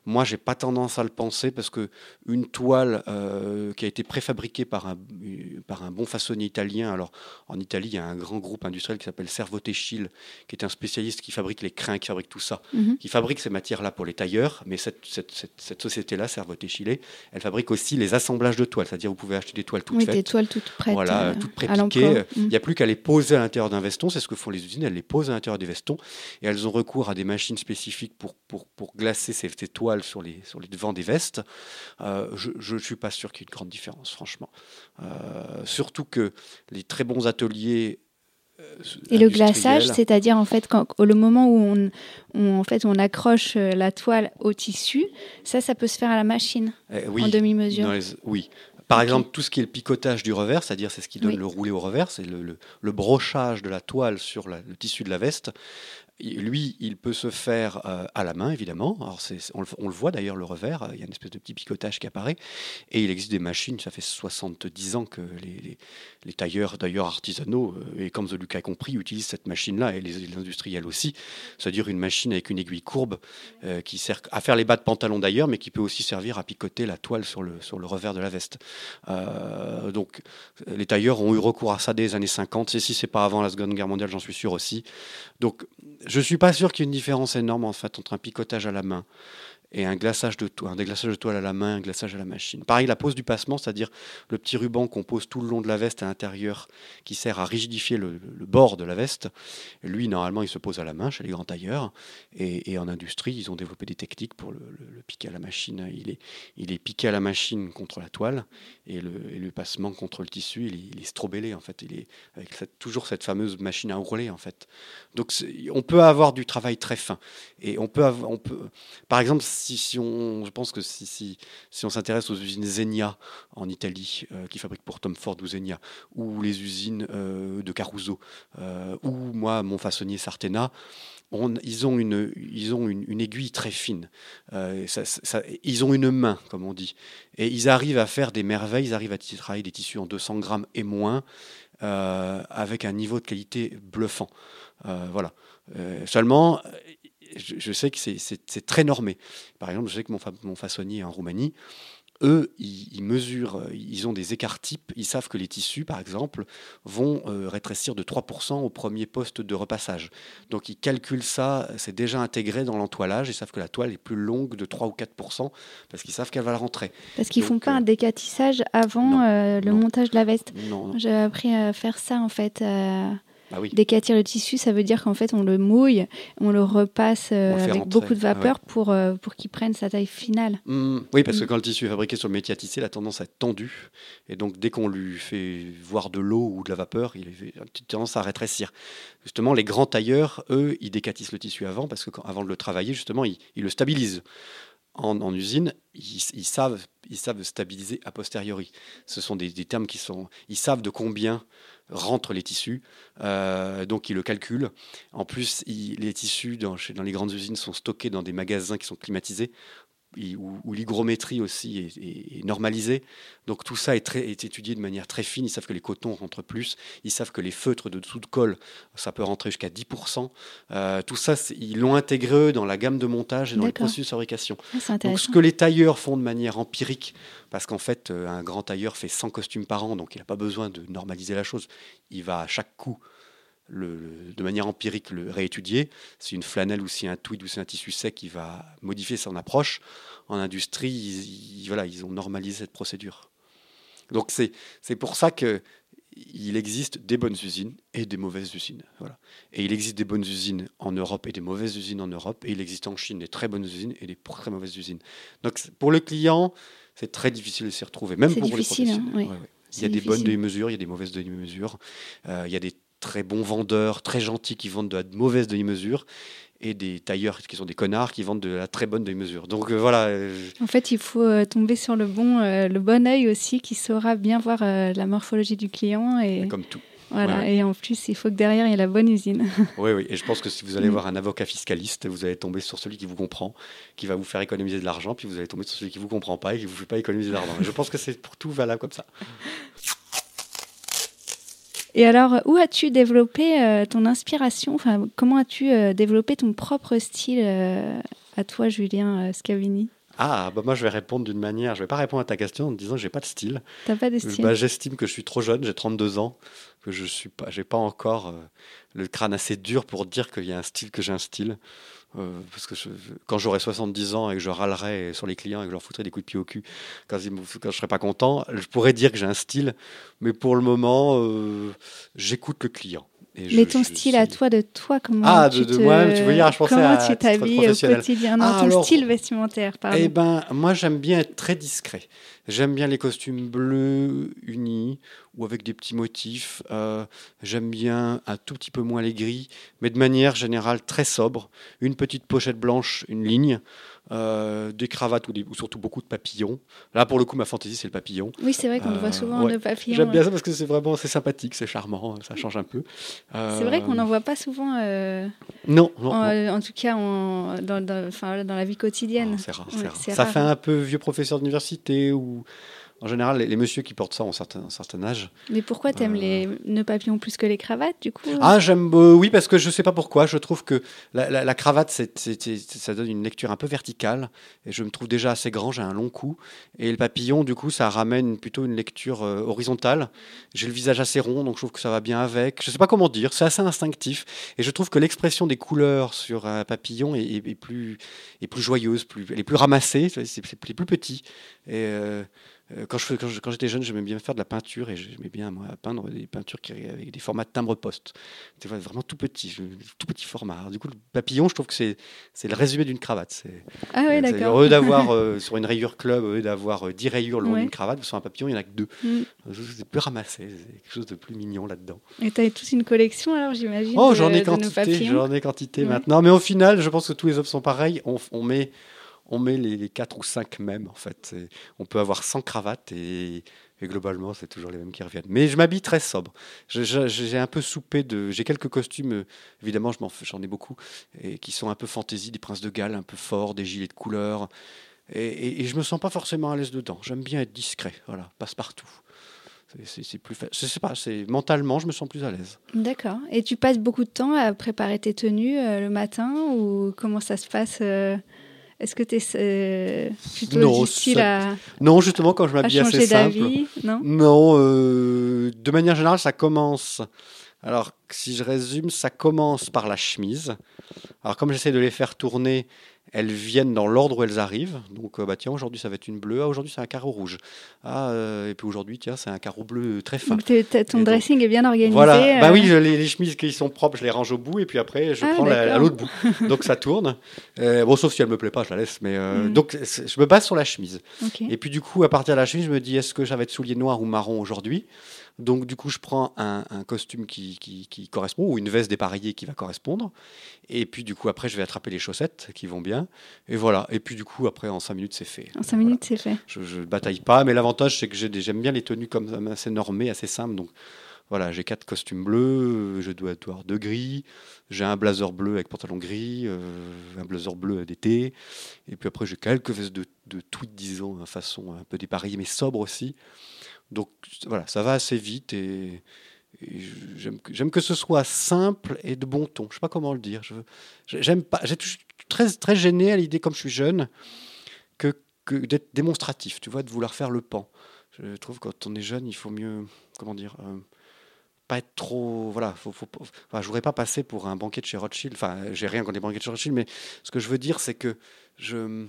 Moi, j'ai pas tendance à le penser parce que une toile euh, qui a été préfabriquée par un, par un bon façonnier italien. Alors en Italie, il y a un grand groupe industriel qui s'appelle Servotecil, qui est un spécialiste qui fabrique les crins, qui fabrique tout ça, Mhm. qui fabrique ces matières-là pour les tailleurs. Mais cette, cette, cette, cette société-là, Servotecil, elle fabrique aussi les assemblages de toiles. C'est-dire, vous pouvez acheter des toiles toutes oui, faites. des toiles toutes prêtes Voilà, euh, toutes prépiquées. Mhm. Il n'y a plus qu'à les poser à l'intérieur d'un veston. C'est ce que font les usines. Elles les posent à l'intérieur des vestons et elles ont recours à des machines spécifiques pour, pour, pour glacer ces, ces toiles sur les, sur les devants des vestes. Euh, je ne suis pas sûr qu'il y ait une grande différence, franchement. Euh, surtout que les très bons ateliers. Euh, Et le glaçage, c'est-à-dire en fait quand, au- le moment où on, on- en fait on accroche euh, la toile au tissu, ça, ça peut se faire à la machine Eh oui, en demi-mesure. oui. Par exemple, tout ce qui est le picotage du revers, c'est-à-dire c'est ce qui donne Oui. le roulé au revers, c'est le, le- le brochage de la toile sur la- le tissu de la veste. Lui, il peut se faire euh, à la main, évidemment. Alors on, le, voit d'ailleurs, le revers, euh, il y a une espèce de petit picotage qui apparaît. Et il existe des machines, ça fait 70 ans que les, tailleurs, d'ailleurs artisanaux, euh, et comme The Luc a compris, utilisent cette machine-là, et les, industriels aussi. C'est-à-dire une machine avec une aiguille courbe qui sert à faire les bas de pantalon d'ailleurs, mais qui peut aussi servir à picoter la toile sur le, revers de la veste. Donc les tailleurs ont eu recours à ça dès les années 50, et si c'est pas avant la Seconde Guerre mondiale, j'en suis sûr aussi. Donc je suis pas sûr qu'il y ait une différence énorme en fait entre un picotage à la main et un glaçage de toile, un déglaçage de toile à la main, un glaçage à la machine. Pareil, la pose du passement, c'est-à-dire le petit ruban qu'on pose tout le long de la veste à l'intérieur, qui sert à rigidifier le, bord de la veste. Lui, normalement, il se pose à la main chez les grands tailleurs. Et, en industrie, ils ont développé des techniques pour le, piquer à la machine. Il est, piqué à la machine contre la toile et le, passement contre le tissu, il est, il strobellé en fait. Il est avec toujours cette fameuse machine à rouler en fait. Donc on peut avoir du travail très fin et on peut par exemple, si, on, je pense que si, si, si on s'intéresse aux usines Zegna en Italie, euh, qui fabriquent pour Tom Ford ou Zegna, ou les usines euh, de Caruso, euh, ou moi, mon façonnier Sartena, ils ont, une, ils ont une, aiguille très fine. Ils ont une main, comme on dit. Et ils arrivent à faire des merveilles, ils arrivent à travailler des tissus en 200 grammes et moins, avec un niveau de qualité bluffant. Voilà. Seulement, je, je sais que c'est- très normé. Par exemple, je sais que mon, fa- mon façonnier en Roumanie, eux, ils, ils mesurent, euh, ils ont des écarts types, ils savent que les tissus, par exemple, vont euh, rétrécir de 3% au premier poste de repassage. Donc ils calculent ça, c'est déjà intégré dans l'entoilage, ils savent que la toile est plus longue de 3 ou 4%, parce qu'ils savent qu'elle va rentrer. Parce qu'ils font Donc, pas euh, un décatissage avant non, euh, le non. montage de la veste. Non, non. J'ai appris à faire ça en fait. Bah oui. Décatir le tissu, ça veut dire qu'en fait on le mouille, on le repasse euh, On le fait avec rentrer, beaucoup de ah vapeur pour, euh, pour qu'il prenne sa taille finale. Hmm, oui, parce que Mm. quand le tissu est fabriqué sur le métier à tisser, il a tendance à être tendu. Et donc, dès qu'on lui fait voir de l'eau ou de la vapeur, il a une petite tendance à rétrécir. Justement, les grands tailleurs, eux, ils décatissent le tissu avant, parce que quand- avant de le travailler, justement, ils, ils le stabilisent. En, en usine, ils, ils savent, ils savent stabiliser a posteriori. Ce sont des, des termes qui sont. Ils savent de combien rentrent les tissus, euh, donc ils le calculent. En plus, les tissus dans, les grandes usines sont stockés dans des magasins qui sont climatisés, où, où l'hygrométrie aussi est, est- est normalisée. Donc tout ça est, très, est étudié de manière très fine. Ils savent que les cotons rentrent plus, ils savent que les feutres de dessous de colle, ça peut rentrer jusqu'à 10%. Euh, tout ça, ils l'ont intégré eux, dans la gamme de montage et dans les D'accord. processus de fabrication. Ah, Donc ce que les tailleurs font de manière empirique, parce qu'en fait, euh, un grand tailleur fait 100 costumes par an, donc il n'a pas besoin de normaliser la chose. Il va à chaque coup, le- le- de manière empirique, le réétudier. C'est une flanelle ou c'est un tweed ou c'est un tissu sec, il va modifier son approche. En industrie, ils, ils- voilà, ils ont normalisé cette procédure. Donc c'est c'est pour ça que il existe des bonnes usines et des mauvaises usines. Voilà. Et il existe des bonnes usines en Europe et des mauvaises usines en Europe. Et il existe en Chine des très bonnes usines et des très mauvaises usines. Donc pour le client, c'est très difficile de s'y retrouver, même C'est pour les hein, professionnels. oui. Ouais, ouais. Il y a des bonnes demi-mesures, il y a des mauvaises demi-mesures. Euh, il y a des très bons vendeurs, très gentils qui vendent de la mauvaise demi-mesure et des tailleurs qui sont des connards qui vendent de la très bonne demi-mesure. Donc euh, voilà. euh, En fait, il faut euh, tomber sur le bon, euh, le bon œil aussi qui saura bien voir la morphologie du client et Comme tout. Voilà, Ouais, et en plus, il faut que derrière, il y ait la bonne usine. *laughs* Oui, oui. Et je pense que si vous allez Mm. voir un avocat fiscaliste, vous allez tomber sur celui qui vous comprend, qui va vous faire économiser de l'argent, puis vous allez tomber sur celui qui vous comprend pas et qui vous fait pas économiser de l'argent. Je pense que c'est pour tout valable comme ça. *laughs* Et alors, où as-tu développé euh, ton inspiration? Enfin, comment as-tu euh, développé ton propre style euh, à toi, Julien Scavini? Ah, bah moi je vais répondre d'une manière. Je vais pas répondre à ta question en te disant que j'ai pas de style. T'as pas de style? Bah, J'estime que je suis trop jeune, j'ai 32 ans, que je suis pas, j'ai pas encore le crâne assez dur pour dire qu'il y a un style que j'ai un style. Euh, parce que quand j'aurai 70 ans et que je râlerai sur les clients et que je leur foutrai des coups de pied au cul quand, ils quand je serai pas content, je pourrais dire que j'ai un style, mais pour le moment, euh, j'écoute le client. Et je- Mais ton je style à toi, de toi, comment Ah, tu de- de te... tu veux dire, je pensais comment à tu t'habilles au quotidien Non, Ah, ton alors- style vestimentaire, pardon. Eh ben, moi, j'aime bien être très discret. J'aime bien les costumes bleus unis ou avec des petits motifs. Euh, j'aime bien un tout petit peu moins les gris, mais de manière générale très sobre. Une petite pochette blanche, une ligne, euh, des cravates ou, des- ou surtout beaucoup de papillons. Là, pour le coup, ma fantaisie, c'est le papillon. Oui, c'est vrai qu'on Euh, voit souvent ouais. le papillon. J'aime bien ça parce que c'est vraiment c'est sympathique, c'est charmant, ça change un peu. C'est vrai qu'on Euh, n'en voit pas souvent, euh, Non, non, en, non. en tout cas dans, la vie quotidienne. Ah, c'est rare, Ouais, rare. Ça fait un peu vieux professeur d'université ou en général les, les messieurs qui portent ça ont un certain, un certain âge. Mais pourquoi t'aimes Euh. les nœuds papillons plus que les cravates, du coup Ah, j'aime, euh, oui, parce que je sais pas pourquoi. Je trouve que la, la- la cravate, c'est, c'est- c'est- ça donne une lecture un peu verticale. Et je me trouve déjà assez grand, j'ai un long cou. Et le papillon, du coup, ça ramène plutôt une lecture euh, horizontale. J'ai le visage assez rond, donc je trouve que ça va bien avec. Je sais pas comment dire, c'est assez instinctif. Et je trouve que l'expression des couleurs sur un papillon est, est- est plus, est plus joyeuse, plus, elle est plus ramassée, c'est, plus, plus petit. Et. Euh, euh, quand, je, quand, je- quand j'étais jeune, j'aimais bien faire de la peinture et j'aimais bien moi, peindre des peintures qui, avec des formats de timbre-poste. C'était vraiment tout petit, je- tout petit format. Alors, du coup, le papillon, je trouve que c'est, c'est le résumé d'une cravate. C'est, Ah ouais, c'est- d'accord. Au lieu d'avoir *laughs* euh, sur une rayure club, d'avoir euh, 10 rayures le long Ouais. d'une cravate, sur un papillon, il n'y en a que deux. Mm. C'est plus ramassé, c'est quelque chose de plus mignon là-dedans. Et t'as toute une collection alors, j'imagine Oh, j'en ai quantité, j'en ai quantité Ouais. maintenant. Mais au final, je pense que tous les hommes sont pareils. On, on met, on met les, 4 ou 5 mêmes, en fait. On peut avoir 100 cravates et, globalement, c'est toujours les mêmes qui reviennent. Mais je m'habille très sobre. Je- je- J'ai un peu soupé de. J'ai quelques costumes, évidemment, je j'en ai beaucoup, et qui sont un peu fantaisie, des princes de Galles, un peu forts, des gilets de couleur. Et, et je me sens pas forcément à l'aise dedans. J'aime bien être discret, voilà, passe-partout. C'est- C'est c'est plus fa- Je sais pas, c'est mentalement, je me sens plus à l'aise. D'accord. Et tu passes beaucoup de temps à préparer tes tenues euh, le matin ou comment ça se passe euh, Est-ce que tu es plutôt Non, à, Non, justement, quand je m'habille assez simple. Non? Non, euh, de manière générale, ça commence. Alors, si je résume, ça commence par la chemise. Alors, comme j'essaie de les faire tourner, elles viennent dans l'ordre où elles arrivent. Donc, euh, bah tiens, aujourd'hui ça va être une bleue. Ah, aujourd'hui c'est un carreau rouge. Ah, euh, et puis aujourd'hui, tiens, c'est un carreau bleu très fin. Donc ton Et donc- dressing est bien organisé. Voilà, bah euh, oui, je- les, les chemises qui sont propres, je les range au bout et puis après je Ah, prends la- à l'autre bout. *laughs* Donc ça tourne. Euh, bon, sauf si elle me plaît pas, je la laisse. Mais Mhm. donc je me base sur la chemise. Et puis du coup, à partir de la chemise, je me dis est-ce que ça va être soulier noir ou marron aujourd'hui? Donc du coup, je prends un, un costume qui, qui- qui correspond ou une veste dépareillée qui va correspondre. Et puis du coup, après, je vais attraper les chaussettes qui vont bien. Et voilà. Et puis du coup, après, en 5 minutes, c'est fait. En 5 Voilà. minutes, c'est fait. Je ne bataille pas, mais l'avantage, c'est que j'aime bien les tenues comme ça, assez normées, assez simples. Donc voilà, j'ai quatre costumes bleus, je dois avoir deux gris, j'ai un blazer bleu avec pantalon gris, euh, un blazer bleu d'été, et puis après j'ai quelques vestes de, de tweed, disons, façon un peu dépareillée, mais sobre aussi. Donc voilà, ça va assez vite et, j'aime que- ce soit simple et de bon ton. Je sais pas comment le dire. J'aime pas. J'ai très très gêné à l'idée, comme je suis jeune, que, d'être démonstratif. Tu vois, de vouloir faire le pan. Je trouve que quand on est jeune, il faut mieux, comment dire, euh, pas être trop. Voilà, faut, faut, voudrais pas passer pour un banquier de chez Rothschild. Enfin, j'ai rien contre les banquiers de chez Rothschild, mais ce que je veux dire, c'est que je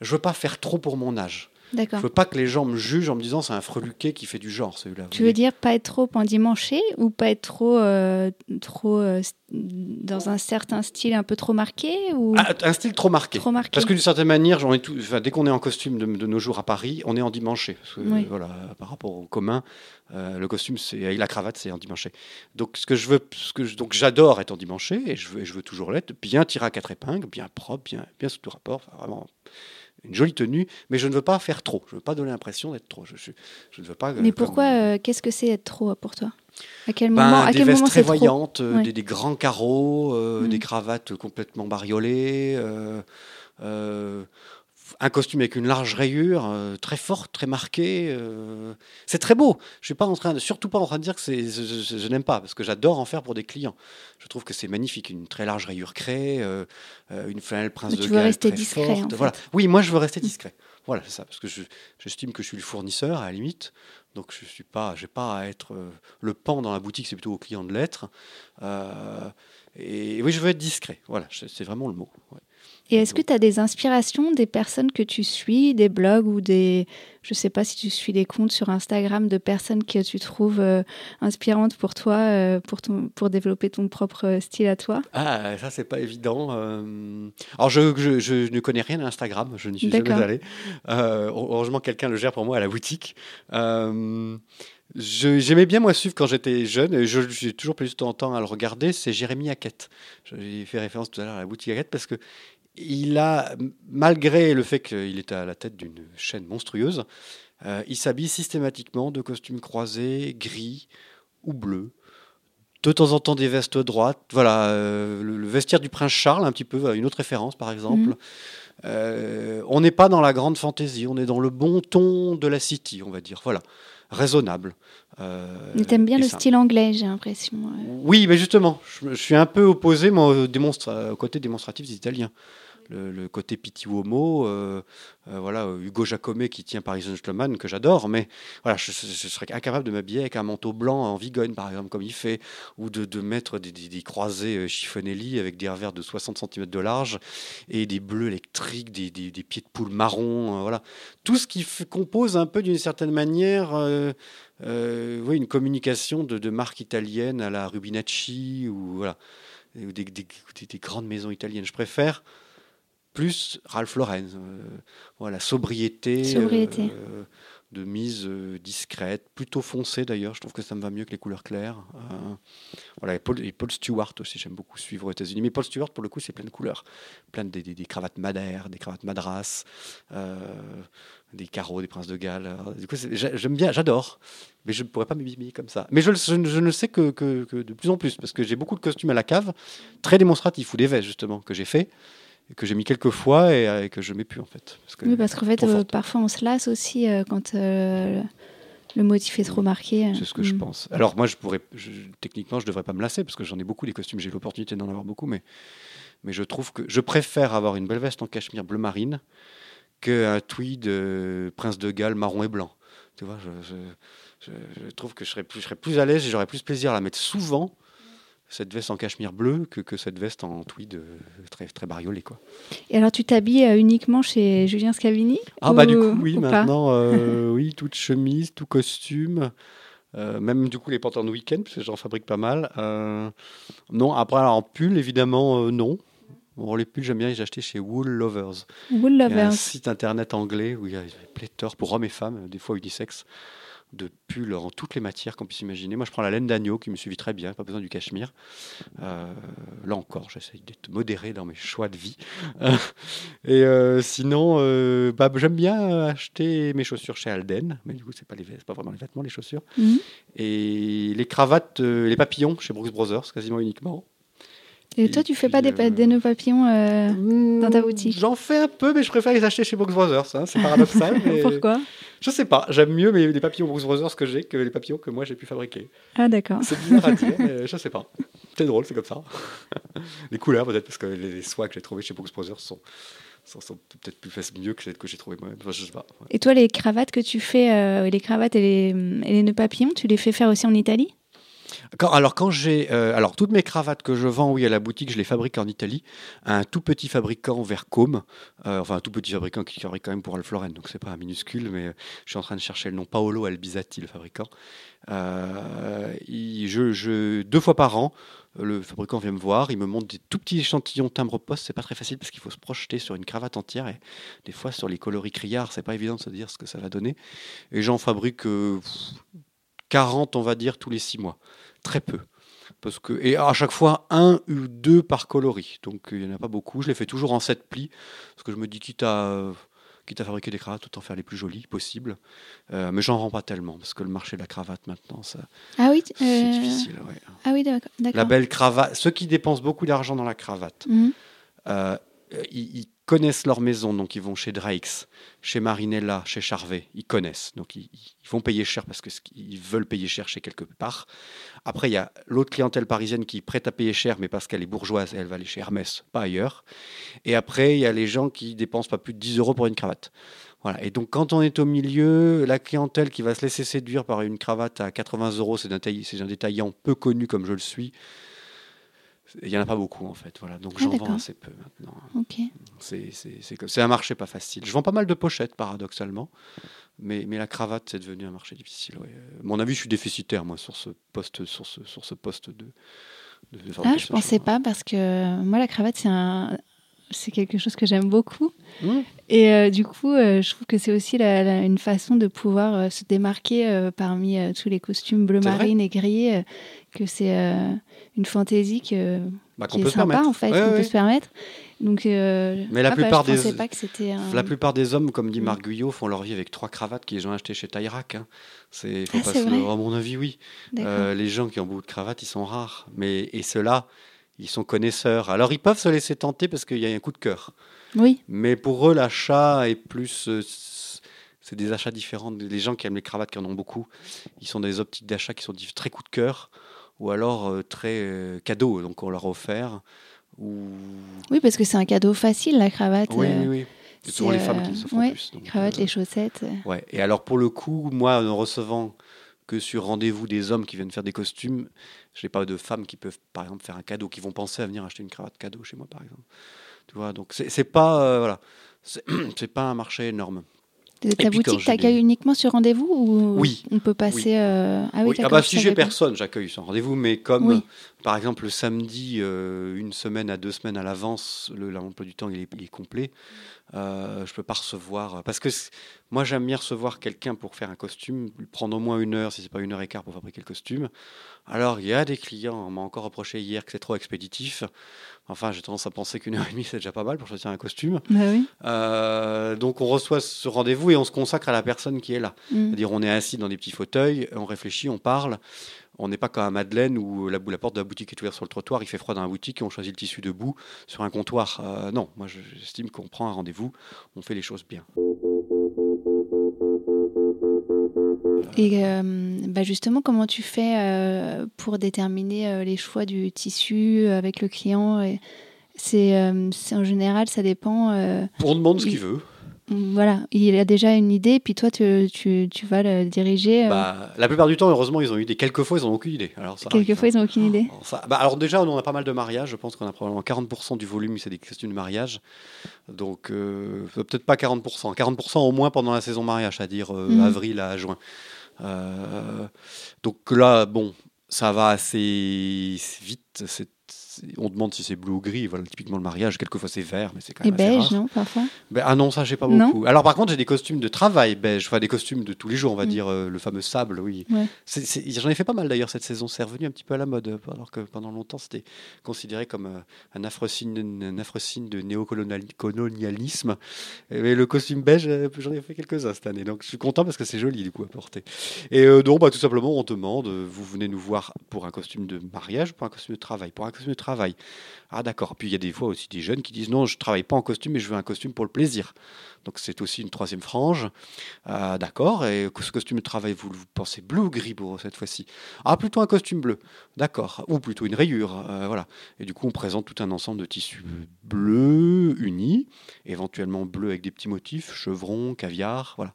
je veux pas faire trop pour mon âge. Je D'accord. veux pas que les gens me jugent en me disant c'est un freluquet qui fait du genre celui-là. Tu veux dire pas être trop endimanché ou pas être trop, euh, trop euh, dans un certain style un peu trop marqué ou Ah, un style trop marqué. trop marqué Parce que d'une certaine manière, j'en ai tout, enfin, dès qu'on est en costume de, de nos jours à Paris, on est endimanché. Parce que, Oui. voilà, par rapport au commun, euh, le costume avec la cravate, c'est endimanché. Donc ce que je veux, ce que je- donc j'adore être endimanché et je veux, et je veux toujours l'être, bien tiré à quatre épingles, bien propre, bien, bien sous tout rapport, enfin, vraiment une jolie tenue. Mais je ne veux pas faire trop. Je ne veux pas donner l'impression d'être trop. Je, je, je ne veux pas. euh, Mais comme- pourquoi euh, Qu'est-ce que c'est être trop pour toi? À quel Ben, moment, à des quel vestes moment très voyantes, euh, Ouais. des, des grands carreaux, euh, des cravates complètement bariolées, un costume avec une large rayure, euh, très forte, très marquée. euh, c'est très beau. Je suis pas en train de, surtout pas en train de dire que c'est, je, je- je n'aime pas, parce que j'adore en faire pour des clients. Je trouve que c'est magnifique, une très large rayure craie, euh, euh, une flanelle prince Mais de tu veux Galles rester discret, forte. en fait. Voilà. Oui, moi je veux rester discret. Voilà, c'est ça, parce que je- j'estime que je suis le fournisseur à la limite. Donc je suis pas, j'ai pas à être le pan dans la boutique, c'est plutôt au client de l'être. Et oui, je veux être discret. Voilà, c'est vraiment le mot. ouais. Et est-ce que tu as des inspirations des personnes que tu suis, des blogs ou des. Je sais pas si tu suis des comptes sur Instagram de personnes que tu trouves euh, inspirantes pour toi, euh, pour, ton, pour développer ton propre style à toi? Ah, ça c'est pas évident. euh. Alors je, je- je ne connais rien à Instagram, je n'y suis jamais allé. Euh, heureusement, quelqu'un le gère pour moi à la boutique. Euh, J'aimais bien moi suivre quand j'étais jeune, et je- j'ai toujours plus de temps à le regarder. C'est Jérémy Hackett. J'ai fait référence tout à l'heure à la boutique Hackett parce que il a, malgré le fait qu'il est à la tête d'une chaîne monstrueuse, euh, il s'habille systématiquement de costumes croisés, gris ou bleus. De temps en temps des vestes droites. Voilà, euh, le, le vestiaire du prince Charles, un petit peu, une autre référence par exemple. Euh, on n'est pas dans la grande fantaisie, on est dans le bon ton de la city, on va dire. Voilà, raisonnable. Mais t'aimes bien le simple. style anglais, j'ai l'impression. Oui, mais justement, je, je suis un peu opposé moi, au, démonstra- au côté démonstratif des Italiens. Le, côté Pitti Uomo, euh, euh, voilà, Hugo Jacomet qui tient Paris Gentleman, que j'adore, mais voilà, je, serais incapable de m'habiller avec un manteau blanc en vigogne, par exemple, comme il fait, ou de, de mettre des, des- croisés euh, chiffonelli avec des revers de 60 cm de large et des bleus électriques, des, des- pieds de poule marron, voilà. Tout ce qui compose un peu d'une certaine manière oui, une communication de, de marque italienne à la Rubinacci ou voilà, ou des grandes maisons italiennes. Je préfère plus Ralph Lauren. euh, voilà, sobriété, Sobriété. euh, de mise euh, discrète, plutôt foncée d'ailleurs. Je trouve que ça me va mieux que les couleurs claires. Voilà, et Paul, et Paul Stewart aussi, j'aime beaucoup suivre aux États-Unis. Mais Paul Stewart, pour le coup, c'est plein de couleurs, plein de des, des- des cravates madères, des cravates madras, des carreaux, des princes de Galles. Du coup, j'aime bien, j'adore, mais je ne pourrais pas m'habiller comme ça. Mais je, je ne- je ne sais que, que- que de plus en plus, parce que j'ai beaucoup de costumes à la cave, très démonstratifs, ou des vestes justement, que j'ai fait, que j'ai mis quelques fois et, euh, et que je mets plus en fait. Parce que Oui, parce qu'en fait, euh, parfois on se lasse aussi euh, quand euh, le motif est trop marqué. C'est ce que je Mm. pense. Alors moi, je pourrais, je- techniquement, je devrais pas me lasser parce que j'en ai beaucoup des costumes. J'ai l'opportunité d'en avoir beaucoup, mais mais je trouve que je préfère avoir une belle veste en cachemire bleu marine qu'un tweed prince de Galles marron et blanc. Tu vois, je, je- je- je trouve que je serais plus, je serais plus à l'aise et j'aurais plus plaisir à la mettre souvent cette veste en cachemire bleu que, que cette veste en tweed euh, très très bariolée quoi. Et alors, tu t'habilles euh, uniquement chez Julien Scavini Ah bah du ou- coup oui ou maintenant euh, *laughs* oui toute chemise tout costume même du coup les pantalons de week-end parce que j'en fabrique pas mal non après alors, en pull évidemment non Bon, les pulls j'aime bien les acheter chez Wool Lovers Wool il y a un Lovers. site internet anglais où il y a pléthore pour hommes et femmes des fois unisex de pulls en toutes les matières qu'on puisse imaginer. Moi, je prends la laine d'agneau qui me suffit très bien, pas besoin du cachemire. Euh, là encore, j'essaye d'être modéré dans mes choix de vie. *laughs* Et euh, sinon, euh, bah, j'aime bien acheter mes chaussures chez Alden, mais du coup, c'est pas les pas vraiment les vêtements, les chaussures. Mhm. Et les cravates, les papillons chez Brooks Brothers, quasiment uniquement. Et toi, tu fais pas des, euh, nœuds papillons euh, dans ta Mmh, boutique? J'en fais un peu, mais je préfère les acheter chez Brooks Brothers. hein, C'est paradoxal. *laughs* mais Pourquoi? Je sais pas. J'aime mieux mes, les papillons Brooks Brothers que j'ai que les papillons que moi j'ai pu fabriquer. Ah, d'accord. C'est bizarre à dire, mais je sais pas. C'est drôle, c'est comme ça. *laughs* les couleurs, peut-être, parce que les, les soies que j'ai trouvées chez Brooks Brothers sont, peut-être plus faciles, mieux que celles que j'ai trouvées moi-même. Enfin, je sais pas. ouais. Et toi, les cravates que tu fais, euh, les cravates et les, et les nœuds papillons, tu les fais faire aussi en Italie? Alors, quand j'ai. euh, alors, toutes mes cravates que je vends, oui, à la boutique, je les fabrique en Italie. Un tout petit fabricant vers Côme. euh, enfin, un tout petit fabricant qui fabrique quand même pour Alf Lauren, donc c'est pas un minuscule, mais euh, je suis en train de chercher le nom. Paolo Albizati, le fabricant. Je, deux fois par an, le fabricant vient me voir, il me montre des tout petits échantillons timbre-poste. C'est pas très facile parce qu'il faut se projeter sur une cravate entière et des fois sur les coloris criards, c'est pas évident de se dire ce que ça va donner. Et j'en fabrique euh, pff, 40, on va dire, tous les six mois. Très peu. Parce que, et à chaque fois, un ou deux par coloris. Donc il n'y en a pas beaucoup. Je les fais toujours en sept plis. Parce que je me dis, quitte à, quitte à fabriquer des cravates, autant faire les plus jolies possibles. Euh, mais j'en rends pas tellement, parce que le marché de la cravate maintenant, ça, Ah oui, c'est euh, difficile. ouais. Ah oui, d'accord. La belle cravate, ceux qui dépensent beaucoup d'argent dans la cravate, Mhm. euh, ils, ils connaissent leur maison, donc ils vont chez Dreix, chez Marinella, chez Charvet, ils connaissent, donc ils, vont payer cher parce qu'ils veulent payer cher chez quelque part. Après, il y a l'autre clientèle parisienne qui est prête à payer cher, mais parce qu'elle est bourgeoise, elle va aller chez Hermès, pas ailleurs. Et après, il y a les gens qui dépensent pas plus de 10 euros pour une cravate. Voilà. Et donc, quand on est au milieu, la clientèle qui va se laisser séduire par une cravate à 80 euros, c'est c'est un détaillant peu connu comme je le suis. Il n'y en a pas beaucoup, en fait. Voilà. Donc, Ah, j'en vends assez peu maintenant. Ok. C'est un marché pas facile. Je vends pas mal de pochettes, paradoxalement. Mais, mais la cravate, c'est devenu un marché difficile. ouais. À mon avis, je suis déficitaire, moi, sur ce poste, sur ce, sur ce poste de, de, de Ah, je pensais pas parce que euh, moi, la cravate, c'est un... c'est quelque chose que j'aime beaucoup. Mmh. Et euh, du coup, euh, je trouve que c'est aussi la- la- une façon de pouvoir euh, se démarquer parmi tous les costumes bleu marine et gris, euh, que c'est euh, une fantaisie que, Bah, qui qu'on est sympa en fait, Ouais, qu'on ouais. peut se permettre. Donc, euh, Mais la ah bah, plupart des- pas que un... La plupart des hommes, comme dit Mm. Marc Guyot, font leur vie avec trois cravates qu'ils ont achetées chez Taïrak. Hein. C'est, Ah, vrai à mon avis, oui. Euh, les gens qui ont beaucoup de cravates, ils sont rares. Mais, et ceux-là, ils sont connaisseurs. Alors, ils peuvent se laisser tenter parce qu'il y a un coup de cœur. Oui, Mais pour eux, l'achat est plus. euh, c'est des achats différents. Les gens qui aiment les cravates, qui en ont beaucoup, ils sont dans des optiques d'achat qui sont très coup de cœur ou alors euh, très euh, cadeau. Donc, on leur a offert. Ou... oui, parce que c'est un cadeau facile, la cravate. Oui, euh, oui, oui. C'est souvent les femmes qui le se font ouais, plus. donc, Les cravates, euh, les chaussettes. Ouais. Et alors pour le coup, moi, en recevant que sur rendez-vous des hommes qui viennent faire des costumes, je n'ai pas de femmes qui peuvent, par exemple, faire un cadeau, qui vont penser à venir acheter une cravate cadeau chez moi, par exemple. Tu vois, donc c'est pas, euh, voilà, *clears throat* c'est pas un marché énorme. Ta boutique t'accueille uniquement sur rendez-vous ou Oui. on peut passer euh, Ah oui, Oui, ah bah je si j'ai personne, j'accueille sans rendez-vous, mais comme Oui. par exemple le samedi, euh, une semaine à deux semaines à l'avance, le l'emploi du temps il est, il est complet, euh, je peux pas recevoir. Parce que moi j'aime bien recevoir quelqu'un pour faire un costume, prendre au moins une heure, si c'est pas une heure et quart pour fabriquer le costume. Alors il y a des clients, on m'a encore reproché hier que c'est trop expéditif. Enfin, j'ai tendance à penser qu'une heure et demie c'est déjà pas mal pour choisir un costume. Bah oui. Euh, donc on reçoit ce rendez-vous et on se consacre à la personne qui est là. Mm. C'est-à-dire, on est assis dans des petits fauteuils, on réfléchit, on parle. On n'est pas comme à Madeleine où la, où la porte de la boutique est ouverte sur le trottoir, il fait froid dans la boutique et on choisit le tissu debout sur un comptoir. Euh, non, moi je- j'estime qu'on prend un rendez-vous, on fait les choses bien. Et euh, bah justement, comment tu fais euh, pour déterminer euh, les choix du tissu avec le client et c'est, en général, ça dépend. On demande ce qu'il veut. voilà, il a déjà une idée, puis toi, tu, tu, tu vas le diriger. euh, Bah, la plupart du temps, heureusement, ils ont eu des quelquefois, ils n'ont aucune idée. Alors, ça arrive, quelquefois, hein. ils n'ont aucune idée. Alors, ça- bah, alors déjà, on a pas mal de mariages. Je pense qu'on a probablement 40% du volume, c'est des costumes de mariage. Donc euh, peut-être pas 40%. 40% au moins pendant la saison mariage, c'est-à-dire euh, Mhm. avril à juin. Euh, donc là, bon, ça va assez vite. C'est- on demande si c'est bleu ou gris. Voilà, typiquement le mariage. Quelquefois c'est vert, mais c'est quand Et même assez beige, rare. non, parfois? Ben, ah non, ça j'ai pas Non beaucoup. Alors par contre, j'ai des costumes de travail beige, enfin des costumes de tous les jours, on va Mm. dire euh, le fameux sable, oui. Ouais. J'en ai fait pas mal d'ailleurs cette saison, c'est revenu un petit peu à la mode, alors que pendant longtemps c'était considéré comme euh, un affreux signe, un affreux signe de néocolonialisme. Mais le costume beige, euh, j'en ai fait quelques-uns cette année, donc je suis content parce que c'est joli du coup à porter. Et euh, donc bah, tout simplement on demande, vous venez nous voir pour un costume de mariage, pour un costume de travail, pour un costume de travail. travail. Ah d'accord. Puis il y a des fois aussi des jeunes qui disent non, je travaille pas en costume, mais je veux un costume pour le plaisir. Donc c'est aussi une troisième frange. Ah, d'accord. Et ce costume de travail, vous, vous pensez bleu ou gris pour cette fois-ci? Ah plutôt un costume bleu. D'accord. Ou plutôt une rayure. euh, voilà. Et du coup on présente tout un ensemble de tissus bleus unis, éventuellement bleu avec des petits motifs, chevrons, caviar. Voilà.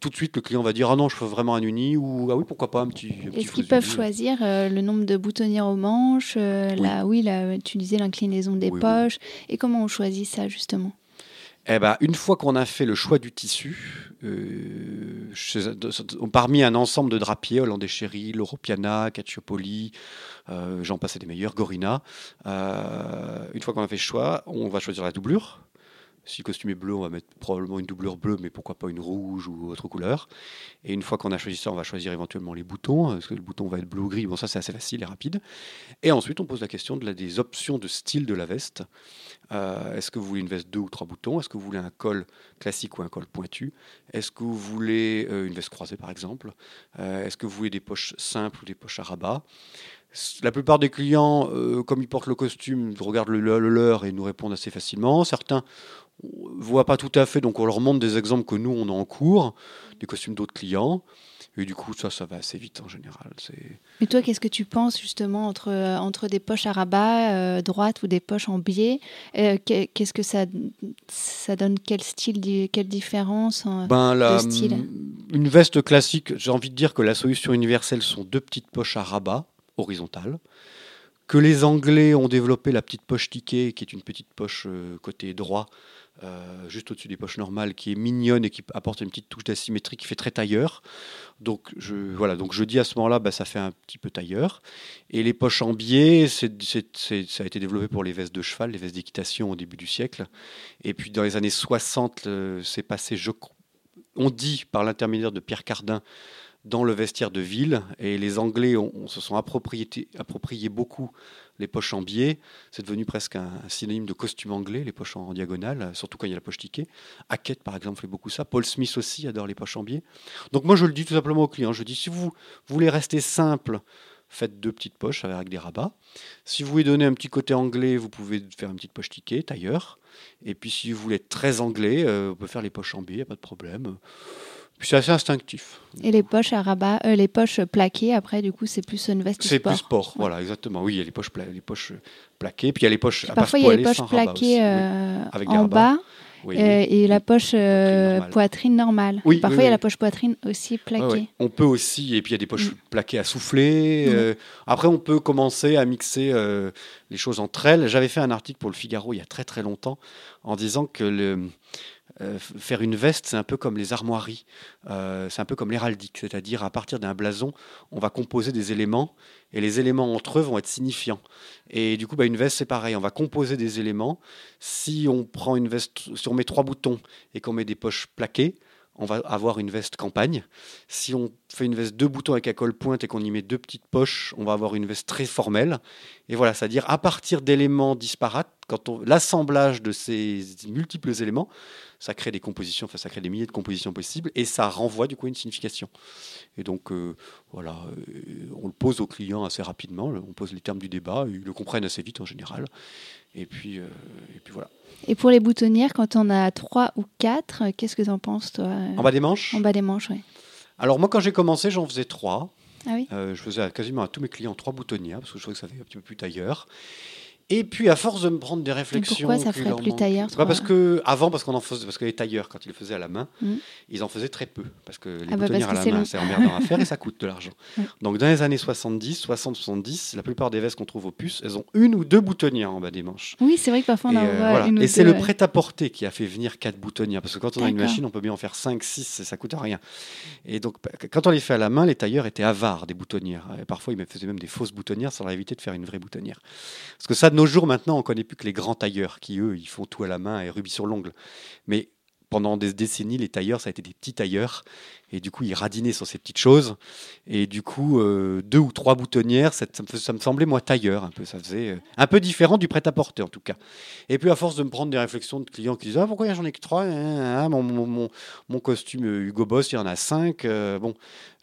Tout de suite le client va dire ah non je veux vraiment un uni ou ah oui pourquoi pas un petit. Est-ce qu'ils peuvent choisir euh, le nombre de boutonnières aux manches euh, Oui. la, oui, la, tu disais l'inclinaison des Oui, oui. poches. Et comment on choisit ça, justement? Eh ben, une fois qu'on a fait le choix du tissu, euh, parmi un ensemble de drapiers, Hollandais Chéri, L'Europiana, Cacciopoli, euh, j'en passais des meilleurs, Gorina, euh, une fois qu'on a fait le choix, on va choisir la doublure. Si le costume est bleu, on va mettre probablement une doublure bleue, mais pourquoi pas une rouge ou autre couleur. Et une fois qu'on a choisi ça, on va choisir éventuellement les boutons. Que le bouton va être bleu ou gris Bon, ça c'est assez facile et rapide. Et ensuite, on pose la question de la, des options de style de la veste. Euh, Est-ce que vous voulez une veste deux ou trois boutons? Est-ce que vous voulez un col classique ou un col pointu? Est-ce que vous voulez euh, une veste croisée par exemple? Euh, Est-ce que vous voulez des poches simples ou des poches à rabat? La plupart des clients, comme ils portent le costume, regardent le, le leur et nous répondent assez facilement. Certains ne voient pas tout à fait, donc on leur montre des exemples que nous, on a en cours, des costumes d'autres clients. Et du coup, ça, ça va assez vite en général. Mais toi, qu'est-ce que tu penses justement entre, entre des poches à rabat euh, droites ou des poches en biais Euh, qu'e- Qu'est-ce que ça, ça donne Quel style, quelle différence euh, Ben, la, style? Une veste classique, j'ai envie de dire que la solution universelle sont deux petites poches à rabat horizontales. Que les Anglais ont développé la petite poche ticket, qui est une petite poche euh, côté droit, euh, juste au-dessus des poches normales, qui est mignonne et qui apporte une petite touche d'asymétrie qui fait très tailleur. Donc je, voilà, donc je dis à ce moment-là, bah, ça fait un petit peu tailleur. Et les poches en biais, ça a été développé pour les vestes de cheval, les vestes d'équitation au début du siècle. Et puis dans les années 60, euh, c'est passé, on dit par l'intermédiaire de Pierre Cardin, dans le vestiaire de ville. Et les Anglais se sont approprié, approprié beaucoup les poches en biais. C'est devenu presque un, synonyme de costume anglais, les poches en, diagonale, surtout quand il y a la poche ticket. Hackett, par exemple, fait beaucoup ça. Paul Smith aussi adore les poches en biais. Donc moi, je le dis tout simplement aux clients. Je dis, si vous voulez rester simple, faites deux petites poches avec des rabats. Si vous voulez donner un petit côté anglais, vous pouvez faire une petite poche ticket, tailleur. Et puis si vous voulez être très anglais, euh, on peut faire les poches en biais, pas de problème. Puis c'est assez instinctif. Et les poches à rabat, euh, les poches plaquées, après, du coup, c'est plus une veste C'est plus sport, voilà, exactement. Oui, il y a les poches, pla- les poches plaquées, puis il y a les poches à Parfois, il y a les poches plaquées oui. euh, Avec en bas Oui, euh, et la poche euh, normale. poitrine normale. Oui, Parfois, il y a la poche poitrine aussi plaquée. ouais. On peut aussi, et puis il y a des poches Mm. plaquées à souffler. Mm. après, on peut commencer à mixer les choses entre elles. J'avais fait un article pour le Figaro il y a très très longtemps en disant que le, euh, faire une veste, c'est un peu comme les armoiries, Euh, c'est un peu comme l'héraldique, c'est-à-dire à partir d'un blason, on va composer des éléments et les éléments entre eux vont être signifiants. Et du coup, bah, une veste, c'est pareil, on va composer des éléments. Si on prend une veste, si on met trois boutons et qu'on met des poches plaquées, on va avoir une veste campagne. Si on fait une veste deux boutons avec un col pointe et qu'on y met deux petites poches, on va avoir une veste très formelle. Et voilà, c'est-à-dire à partir d'éléments disparates, quand on l'assemblage de ces multiples éléments, ça crée des compositions, enfin ça crée des milliers de compositions possibles et ça renvoie du coup à une signification. Et donc euh, voilà, euh, on le pose aux clients assez rapidement, on pose les termes du débat, ils le comprennent assez vite en général. Et puis, euh, et puis voilà. Et pour les boutonnières, quand on a trois ou quatre, qu'est-ce que tu en penses, toi En bas des manches? En bas des manches, oui. Alors moi quand j'ai commencé, j'en faisais trois. Ah oui? Euh, je faisais quasiment à tous mes clients trois boutonnières parce que je trouvais que ça fait un petit peu plus tailleur. Et puis à force de me prendre des réflexions, pourquoi ça ferait plus tailleur, Bah, Parce que avant, parce qu'on en faisait, parce que les tailleurs quand ils le faisaient à la main, Mhm. ils en faisaient très peu parce que les Ah bah, boutonnières à la main c'est emmerdant à faire et ça coûte de l'argent. *laughs* Ouais. Donc dans les années 70, 60, 70, la plupart des vestes qu'on trouve aux puces, elles ont une ou deux boutonnières en bas des manches. Oui, c'est vrai que parfois on en euh, voilà. une ou Et c'est le prêt-à-porter qui a fait venir quatre boutonnières. Parce que quand on a une machine, on peut bien en faire 5, 6, et ça coûte rien. Et donc, bah, quand on les fait à la main, les tailleurs étaient avares des boutonnières. Et parfois, ils me faisaient même des fausses boutonnières sans leur éviter de faire une vraie boutonnière. Parce que ça, nos jours, maintenant, on connaît plus que les grands tailleurs qui, eux, ils font tout à la main et rubis sur l'ongle. Mais pendant des décennies, les tailleurs, ça a été des petits tailleurs. Et du coup, ils radinaient sur ces petites choses. Et du coup, euh, deux ou trois boutonnières, ça, ça me, semblait, moi, tailleur un peu. Ça faisait euh, un peu différent du prêt-à-porter, en tout cas. Et puis, à force de me prendre des réflexions de clients qui disent Ah, pourquoi j'en ai que trois? Hein, hein, mon, mon, mon- mon costume euh, Hugo Boss, il y en a cinq. Euh, bon,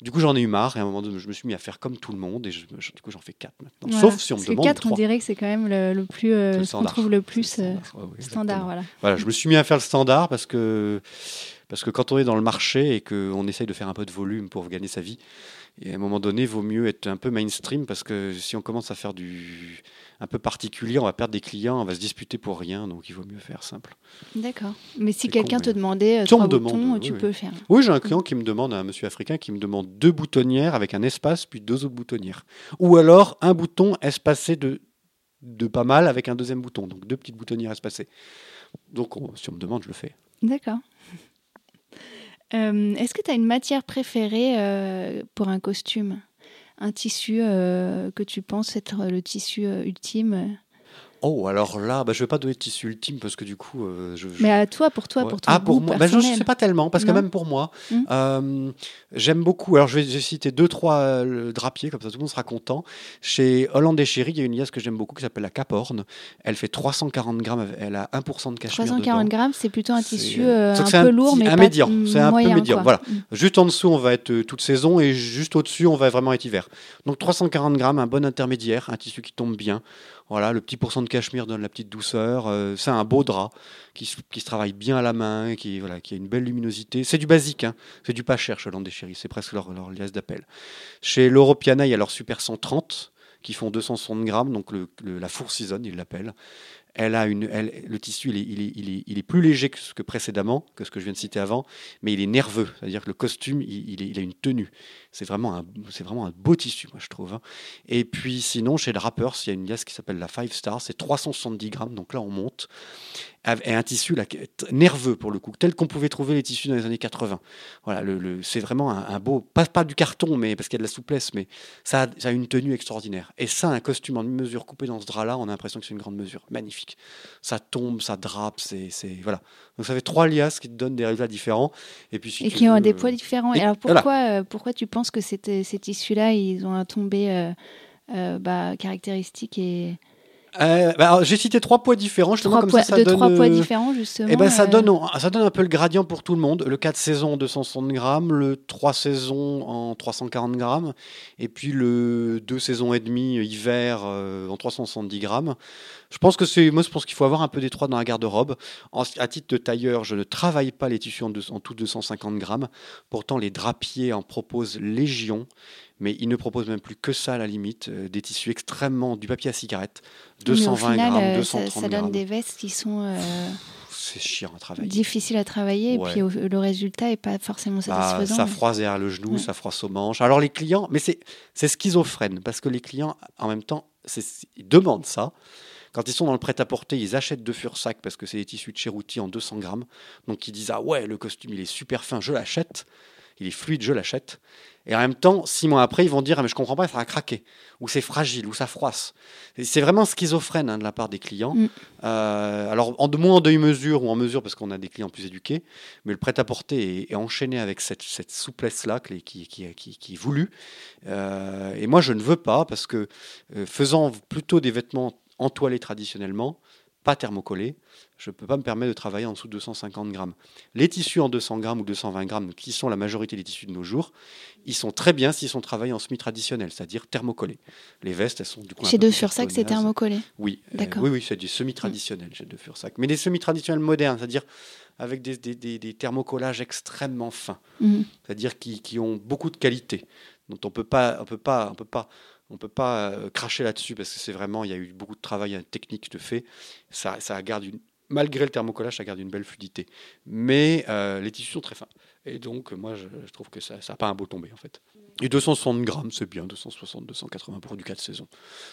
du coup, j'en ai eu marre. Et à un moment donné, je me suis mis à faire comme tout le monde. Et je- je- du coup, j'en fais quatre maintenant. Voilà. Sauf si on me Parce que demande quatre, on dirait que c'est quand même le, le plus, le ce qu'on standard. trouve le plus standard, ouais, ouais, standard. Voilà. Voilà, je me suis mis à faire le standard parce que, parce que quand on est dans le marché et qu'on essaye de faire un peu de volume pour gagner sa vie, et à un moment donné, il vaut mieux être un peu mainstream parce que si on commence à faire du un peu particulier, on va perdre des clients, on va se disputer pour rien, donc il vaut mieux faire simple. D'accord. Mais si quelqu'un te demandait euh, Si trois demande, boutons, oui, tu oui. peux faire. Oui, j'ai un client qui me demande, un monsieur africain qui me demande deux boutonnières avec un espace puis deux autres boutonnières. Ou alors un bouton espacé de, de pas mal avec un deuxième bouton, donc deux petites boutonnières espacées. Donc on- si on me demande, je le fais. D'accord. Euh, Est-ce que tu as une matière préférée euh, pour un costume? Un tissu euh, que tu penses être le tissu ultime? Oh, alors là, bah, je vais pas donner de tissu ultime parce que du coup, euh, je, je- Mais à toi, pour toi, Ouais. pour ton ah, pour moi, bah, je ne sais pas tellement, parce que même pour moi, Mm. euh, j'aime beaucoup. Alors, je vais, je vais citer deux, trois euh, drapiers, comme ça tout le monde sera content. Chez Hollande et Chéri, il y a une liasse que j'aime beaucoup qui s'appelle la Caporne. Elle fait 340 grammes, elle a 1% de cachemire. 340 dedans. grammes, c'est plutôt un tissu euh, un c'est peu un lourd, mais un pas médian, c'est un peu médian, voilà. Mm. Juste en dessous, on va être toute saison et juste au-dessus, on va vraiment être hiver. Donc 340 grammes, un bon intermédiaire, un tissu qui tombe bien. Voilà, le petit pourcent de cachemire donne la petite douceur. euh, c'est un beau drap qui, se- qui se travaille bien à la main, qui, voilà, qui a une belle luminosité. C'est du basique, hein. c'est du pas cher chez Land Chéri, c'est presque leur, leur liasse d'appel. Chez l'Europiana, il y a leur Super 130 qui font 260 grammes, donc le, la Four Season, ils l'appellent. Elle a une, elle, le tissu, il est, il, est, il, est, il est plus léger que ce que précédemment, que ce que je viens de citer avant, mais il est nerveux. C'est-à-dire que le costume, il a une tenue. C'est vraiment, un, c'est vraiment un beau tissu, moi, je trouve. hein. Et puis, sinon, chez le Rappers, il y a une liasse qui s'appelle la Five Star. C'est 370 grammes, donc là, on monte. Et un tissu là, nerveux, pour le coup, tel qu'on pouvait trouver les tissus dans les années 80. Voilà, le, le- c'est vraiment un, un beau, pas, pas du carton, mais parce qu'il y a de la souplesse, mais ça a, ça a une tenue extraordinaire. Et ça, un costume en mesure coupé dans ce drap-là, on a l'impression que c'est une grande mesure. Magnifique. Ça tombe, ça drape, c'est, c'est voilà. Donc ça fait trois liasses qui te donnent des résultats différents. Et puis si Et tu qui ont veux, des poids différents. et Et alors voilà. euh, pourquoi tu penses que c'était- ces tissus-là, ils ont un tombé euh, euh, bah, caractéristique et euh, bah, j'ai cité trois poids différents, justement, trois comme poids, ça, ça de donne, trois poids euh, différents justement Eh ben, ça, euh, donne, ça donne un peu le gradient pour tout le monde. Le 4 saisons 260 grammes, le 3 saisons en 340 grammes, et puis le 2 saisons et demi hiver euh, en 370 grammes. Je pense que c'est, moi, je pense qu'il faut avoir un peu des trois dans la garde-robe. En- à titre de tailleur, je ne travaille pas les tissus en, deux- en tout 250 grammes. Pourtant, les drapiers en proposent légion. Mais ils ne proposent même plus que ça à la limite, euh, des tissus extrêmement du papier à cigarette, mais au 220 final, grammes, euh, 230 ça, ça donne grammes. des vestes qui sont euh, C'est chiant à travailler. difficiles à travailler Ouais. et puis au- le résultat est pas forcément Bah, satisfaisant. ça froisse derrière le genou, Ouais. ça froisse aux manches. Alors les clients, mais c'est c'est schizophrène parce que les clients, en même temps, ils demandent ça. Quand ils sont dans le prêt-à-porter, ils achètent de Fursac parce que c'est des tissus de Cheruti en 200 grammes. Donc ils disent ah ouais le costume il est super fin, je l'achète. Il est fluide, je l'achète. Et en même temps, six mois après, ils vont dire ah, mais je comprends pas, ça va craquer, ou c'est fragile, ou ça froisse. C'est vraiment schizophrène hein, de la part des clients. Mm. Euh, alors en de moins en demi-mesure ou en mesure parce qu'on a des clients plus éduqués, mais le prêt-à-porter est, est enchaîné avec cette, cette souplesse-là qui, qui, qui, qui- qui est voulue. Euh, et moi, je ne veux pas parce que euh, faisant plutôt des vêtements entoilés traditionnellement, pas thermocollés, je ne peux pas me permettre de travailler en dessous de 250 grammes. Les tissus en 200 grammes ou 220 grammes, qui sont la majorité des tissus de nos jours, ils sont très bien s'ils sont travaillés en semi-traditionnel, c'est-à-dire thermocollés. Les vestes, elles sont du coup Chez De Fursac, c'est thermocollé. Oui, euh, D'accord. oui, oui, c'est du semi-traditionnel chez De Fursac. Mais des semi-traditionnels modernes, c'est-à-dire avec des, des, des- des thermocollages extrêmement fins, Mhm. c'est-à-dire qui, qui ont beaucoup de qualité, dont on peut pas, on peut pas, on peut pas, on peut pas euh, cracher là-dessus parce que c'est vraiment, il y a eu beaucoup de travail euh, technique de fait. Ça, ça garde une, malgré le thermocollage, ça garde une belle fluidité. Mais euh, les tissus sont très fins. Et donc, euh, moi, je, je trouve que ça n'a pas un beau tombé, en fait. Et 260 grammes, c'est bien, 260, 280 pour du 4 saisons.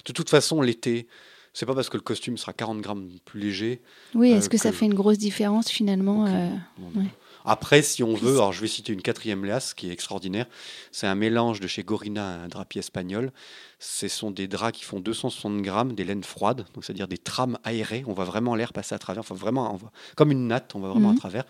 De toute façon, l'été, c'est pas parce que le costume sera 40 grammes plus léger. Oui, Euh, est-ce que, ça fait une grosse différence finalement euh. Ouais. Après, si on veut, alors je vais citer une quatrième liasse qui est extraordinaire. C'est un mélange de chez Gorina, un drapier espagnol. Ce sont des draps qui font 260 grammes, des laines froides, donc c'est-à-dire des trames aérées. On voit vraiment l'air passer à travers, enfin vraiment, on voit, comme une natte, on voit vraiment Mhm. à travers.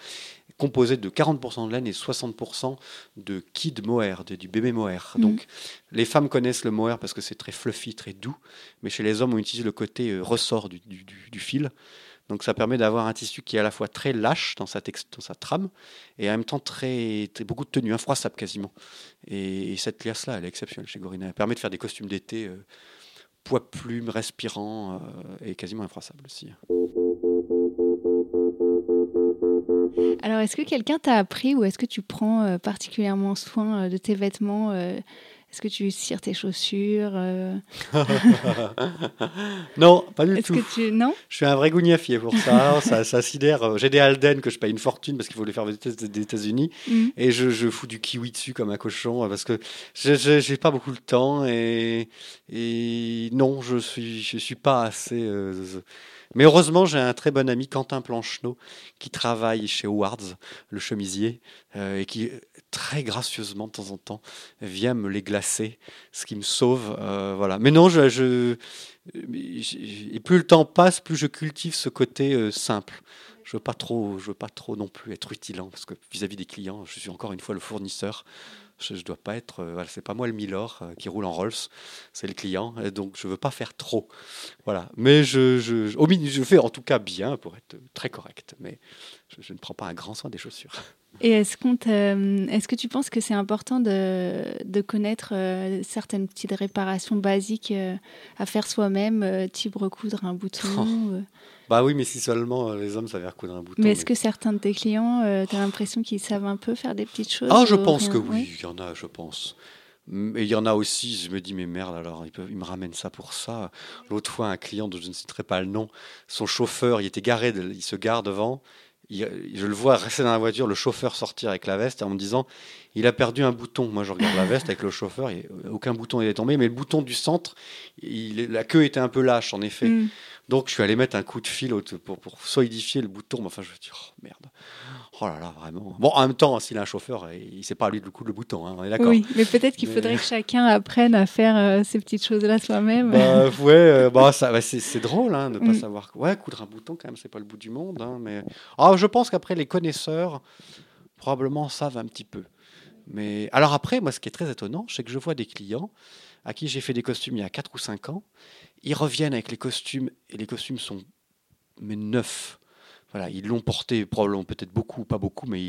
Composé de 40% de laine et 60% de kid mohair, de- du bébé mohair. Mhm. Donc, les femmes connaissent le mohair parce que c'est très fluffy, très doux, mais chez les hommes, on utilise le côté euh, ressort du, du- du- du fil. Donc ça permet d'avoir un tissu qui est à la fois très lâche dans sa, trame et en même temps très, beaucoup de tenue, infroissable quasiment. Et, et cette liasse-là, elle est exceptionnelle chez Gorina. Elle permet de faire des costumes d'été euh, poids plumes, respirants euh, et quasiment infroissables aussi. Alors, est-ce que quelqu'un t'a appris ou est-ce que tu prends euh, particulièrement soin de tes vêtements Est-ce que tu cires tes chaussures euh, *laughs* non, pas du Est-ce tout. que tu non Je suis un vrai gougnafier pour ça. ça, ça sidère. J'ai des Alden que je paye une fortune parce qu'il faut les faire des des États-Unis. Mhm. Et je, je fous du kiwi dessus comme un cochon euh, parce que je n'ai pas beaucoup le temps. Et, et non, je suis, je suis pas assez. euh, Mais heureusement, j'ai un très bon ami, Quentin Plancheneau, qui travaille chez Howards, le chemisier, euh, et qui très gracieusement de temps en temps vient me les glacer, ce qui me sauve. euh, voilà. Mais non, je, et plus le temps passe, plus je cultive ce côté euh, simple. Je veux pas trop, je veux pas trop non plus être utilant parce que vis-à-vis des clients, je suis encore une fois le fournisseur. Je, je dois pas être, euh, c'est pas moi le Milor qui roule en Rolls, c'est le client, donc je veux pas faire trop. Voilà. Mais je, au mini- je fais en tout cas bien pour être très correct. Mais je ne prends pas un grand soin des chaussures. Et est-ce qu'on te- est-ce que tu penses que c'est important de, de connaître euh, certaines petites réparations basiques euh, à faire soi-même, euh, type recoudre un bouton Oh. euh, Bah oui, mais si seulement euh, les hommes savaient recoudre un bouton. Mais est-ce que certains de tes clients, tu as l'impression qu'ils savent un peu faire des petites choses Ah, je pense rien que oui, il y en a, je pense. Mais il y en a aussi, je me dis, mais merde, alors ils, peuvent, ils me ramènent ça pour ça. L'autre fois, un client dont je ne citerai pas le nom, son chauffeur, il était garé, de- il se gare devant. Je le vois rester dans la voiture, le chauffeur sortir avec la veste en me disant il a perdu un bouton. Moi, je regarde la veste avec le chauffeur, et aucun bouton n'est tombé, mais le bouton du centre, il la queue était un peu lâche, en effet. Mm. Donc, je suis allé mettre un coup de fil pour, pour solidifier le bouton. Mais enfin, je me dis, oh merde. Oh là là, vraiment. Bon, en même temps, s'il a un chauffeur, il ne sait pas lui de coudre le bouton, hein, on est d'accord. Oui, mais peut-être qu'il Mais- faudrait que chacun apprenne à faire euh, ces petites choses-là soi-même. Bah, *laughs* ouais, euh, bah, ça, bah, c'est, c'est drôle hein, de ne pas Mm. savoir. Ouais, coudre un bouton, quand même, c'est pas le bout du monde. hein, mais... Ah, je pense qu'après, les connaisseurs, probablement, savent un petit peu. Mais alors après, moi, ce qui est très étonnant, c'est que je vois des clients à qui j'ai fait des costumes il y a 4 ou 5 ans. Ils reviennent avec les costumes, et les costumes sont mais neufs. Voilà, ils l'ont porté, probablement peut-être beaucoup ou pas beaucoup, mais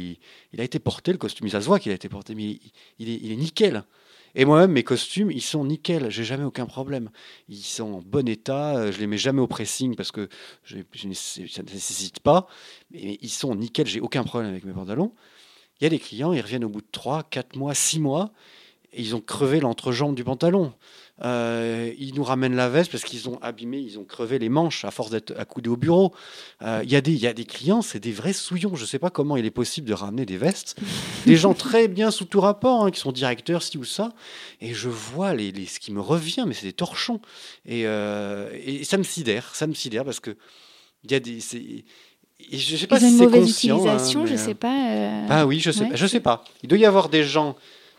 il, a été porté, le costume. Ça se voit qu'il a été porté, mais il est nickel. Et moi-même, mes costumes, ils sont nickel. J'ai jamais aucun problème. Ils sont en bon état. euh, Je les mets jamais au pressing parce que ça ne nécessite pas. Mais ils sont nickel. J'ai aucun problème avec mes pantalons. Il y a des clients, ils reviennent au bout de 3, 4 mois, 6 mois. Ils ont crevé l'entrejambe du pantalon. Euh, ils nous ramènent la veste parce qu'ils ont abîmé, ils ont crevé les manches à force d'être accoudés au bureau. Euh, Il y, a des- il y a des clients, c'est des vrais souillons. Je ne sais pas comment il est possible de ramener des vestes. des gens très bien sous tout rapport, hein, qui sont directeurs, ci ou ça. Et je vois les, les- ce qui me revient, mais c'est des torchons. Et, euh, et ça me sidère, ça me sidère parce que il y a des. c'est- et je ne sais pas Ils si une c'est mauvaise conscient. hein, utilisation, je mais, sais pas. euh, ah oui, je sais, ouais. je sais pas. Il doit y avoir des gens,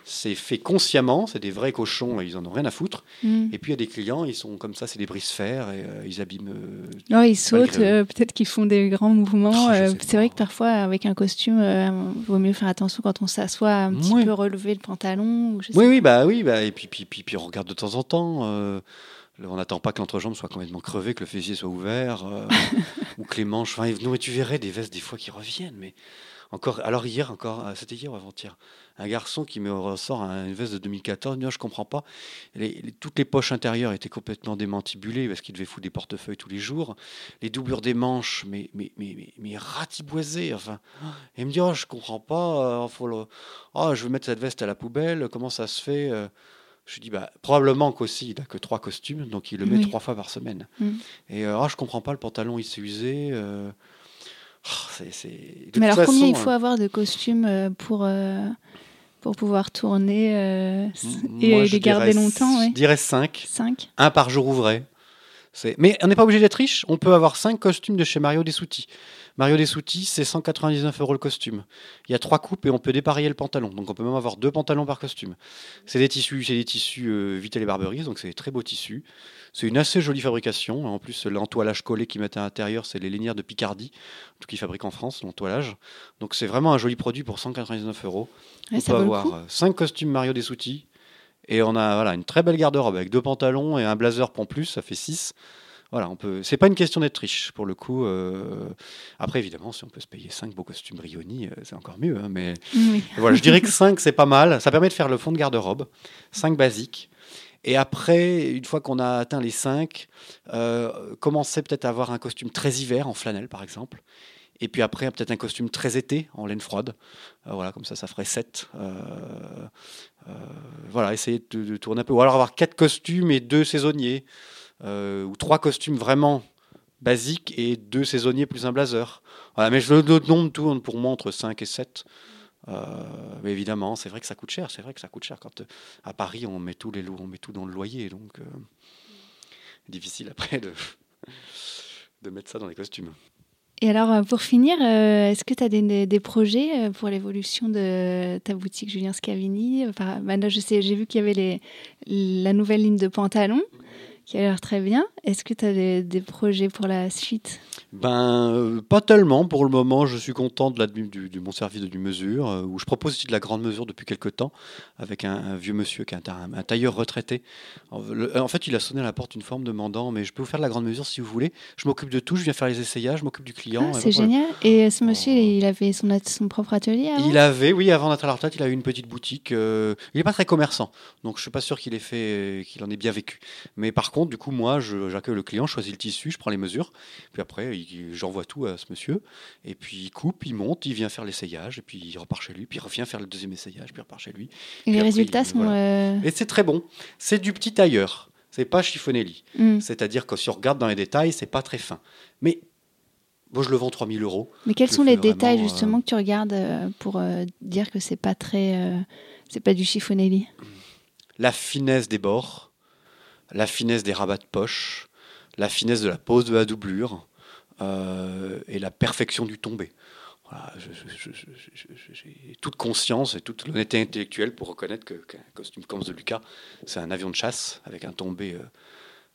c'est fait consciemment, c'est des vrais cochons et ils en ont rien à foutre. mm. Et puis il y a des clients, ils sont comme ça, c'est des brise-fer et euh, ils abîment. euh, Non, ils sautent, euh, peut-être qu'ils font des grands mouvements. Oh, euh, c'est vrai que parfois, avec un costume, euh, vaut mieux faire attention quand on s'assoit, un petit Oui. peu relever le pantalon. ou je sais Oui, oui, bah oui, bah, et puis, puis, puis, puis on regarde de temps en temps. on n'attend pas que l'entrejambe soit complètement crevée, que le fessier soit ouvert, *laughs* ou que les manches. Enfin, non, mais tu verrais des vestes des fois qui reviennent. Mais encore, alors hier encore, c'était hier ou avant-hier, un garçon qui me ressort un- une veste de 2014. Non, je comprends pas. Les- les- toutes les poches intérieures étaient complètement démantibulées parce qu'il devait foutre des portefeuilles tous les jours. Les doublures des manches, mais, mais, mais, mais, mais ratiboisées. Enfin, et il me dit, oh, je comprends pas. euh, faut le- oh, je veux mettre cette veste à la poubelle. Comment ça se fait euh? Je dis bah, probablement qu'aussi il a que trois costumes, donc il le met Oui. trois fois par semaine. Mm. Et euh, ah, je comprends pas, le pantalon il s'est usé. Oh, Mais alors, combien il faut euh, avoir de costumes euh, pour, euh, pour pouvoir tourner euh, et moi, les garder dirais- longtemps ouais. Je dirais 5, 5 un par jour ouvré. Mais on n'est pas obligé d'être riche, on peut avoir cinq costumes de chez Mario Dessouti. Mario Dessouti, c'est 199 euros le costume. Il y a trois coupes et on peut dépareiller le pantalon. Donc on peut même avoir deux pantalons par costume. C'est des tissus, c'est des tissus euh, Vitel et Barberis, donc c'est des très beaux tissus. C'est une assez jolie fabrication. En plus, l'entoilage collé qu'ils mettent à l'intérieur, c'est les Lénières de Picardie, tout qu'ils fabriquent en France, l'entoilage. Donc c'est vraiment un joli produit pour 199 euros. Ouais, on ça peut avoir coup. euh, cinq costumes Mario Dessouti. Et on a voilà, une très belle garde-robe avec deux pantalons et un blazer en plus, ça fait 6. Voilà, on peut. C'est pas une question d'être riche pour le coup. euh, Après, évidemment, si on peut se payer 5 beaux costumes Brioni, euh, c'est encore mieux. hein, mais Oui. voilà, je dirais que *laughs* 5, c'est pas mal. Ça permet de faire le fond de garde-robe. 5 basiques. Et après, une fois qu'on a atteint les 5, commencer peut-être à avoir un costume très hiver en flanelle, par exemple. Et puis après, peut-être un costume très été en laine froide. Euh, voilà, comme ça, ça ferait 7. voilà, essayer de, tourner un peu. Ou alors avoir 4 costumes et 2 saisonniers. Euh, ou 3 costumes vraiment basiques et 2 saisonniers plus un blazer. Voilà, mais le nombre tourne pour moi entre 5 et 7. Euh, mais évidemment, c'est vrai que ça coûte cher. C'est vrai que ça coûte cher. Quand euh, à Paris, on met tout les on met tout dans le loyer, donc euh, difficile après de mettre ça dans les costumes. Et alors, pour finir, est-ce que tu as des, projets pour l'évolution de ta boutique Julien Scavini? Enfin, bah, je sais, j'ai vu qu'il y avait la nouvelle ligne de pantalons qui a l'air très bien. Est-ce que tu as des, des, projets pour la suite? Ben, euh, pas tellement. Pour le moment, je suis content de, la, du, du, mon service de mesure, euh, où je propose aussi de la grande mesure depuis quelques temps, avec un, vieux monsieur qui est un, tailleur retraité. En, fait, il a sonné à la porte une forme demandant, mais je peux vous faire de la grande mesure si vous voulez. Je m'occupe de tout, je viens faire les essayages, je m'occupe du client. Ah, c'est génial. Et ce monsieur, oh. il avait son, son propre atelier avant? Il avait, oui, avant d'être à la retraite, il a eu une petite boutique. Euh, il n'est pas très commerçant, donc je suis pas sûr qu'il ait fait, qu'il en ait bien vécu. Mais par contre, du coup, moi, j'accueille le client, je choisis le tissu, je prends les mesures, puis après, j'envoie tout à ce monsieur, et puis il coupe, il monte, il vient faire l'essayage, et puis il repart chez lui, puis il revient faire le deuxième essayage, puis il repart chez lui. Et les résultats sont. Euh, et c'est très bon. C'est du petit tailleur, c'est pas chiffonelli. Mm. C'est-à-dire que si on regarde dans les détails, c'est pas très fin. Mais moi, je le vends 3000 euros. Mais quels sont les détails justement euh, que tu regardes euh, pour dire que c'est pas très, c'est pas du chiffonelli La finesse des bords, la finesse des rabats de poche, la finesse de la pose de la doublure, euh, et la perfection du tombé. j'ai toute conscience et toute l'honnêteté intellectuelle pour reconnaître qu'un costume comme de Lucas, c'est un avion de chasse avec un tombé euh,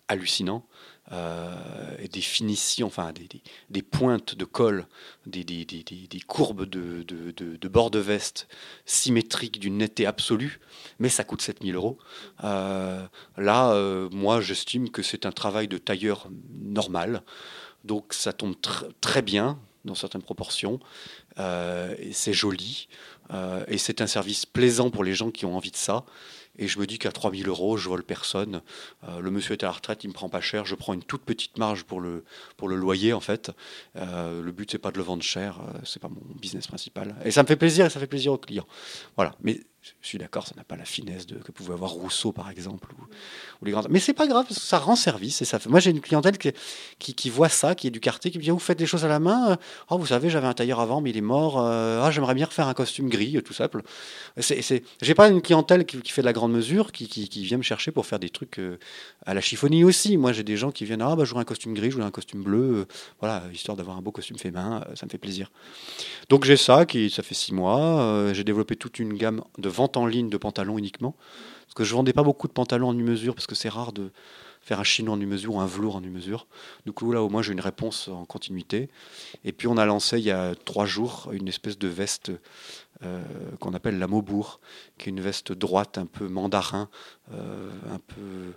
hallucinant et des finitions, enfin des, des, pointes de col, des, des courbes de, de, de, bord de veste symétriques d'une netteté absolue, mais ça coûte 7000 euros. là, moi, j'estime que c'est un travail de tailleur normal. Donc ça tombe très bien dans certaines proportions. Euh, c'est joli. Euh, et c'est un service plaisant pour les gens qui ont envie de ça. Et je me dis qu'à 3000 euros, je vole personne. Euh, le monsieur est à la retraite, il me prend pas cher. Je prends une toute petite marge pour le, loyer, en fait. le but, c'est pas de le vendre cher. c'est pas mon business principal. Et ça me fait plaisir et ça fait plaisir aux clients. Voilà. Je suis d'accord, ça n'a pas la finesse de, que pouvait avoir Rousseau, par exemple, ou, les grands. Mais c'est pas grave, ça rend service. Et ça. Moi, j'ai une clientèle qui, qui, voit ça, qui est du quartier, qui me dit Vous faites des choses à la main Oh, vous savez, j'avais un tailleur avant, mais il est mort. Euh, ah, j'aimerais bien refaire un costume gris, tout simple. C'est, J'ai pas une clientèle qui, fait de la grande mesure, qui, qui, vient me chercher pour faire des trucs euh, à la chiffonnie aussi. Moi, j'ai des gens qui viennent Ah, bah, je voudrais un costume gris, je voudrais un costume bleu. voilà, histoire d'avoir un beau costume fait main, ça me fait plaisir. Donc, j'ai ça, qui, ça fait six mois. Euh, j'ai développé toute une gamme de vente en ligne de pantalons uniquement. Parce que je vendais pas beaucoup de pantalons en nu-mesure, parce que c'est rare de faire un chino en nu-mesure ou un velours en nu-mesure. Du coup, là, au moins, j'ai une réponse en continuité. Et puis, on a lancé il y a trois jours une espèce de veste euh, qu'on appelle la Maubourg, qui est une veste droite, un peu mandarin, euh, un peu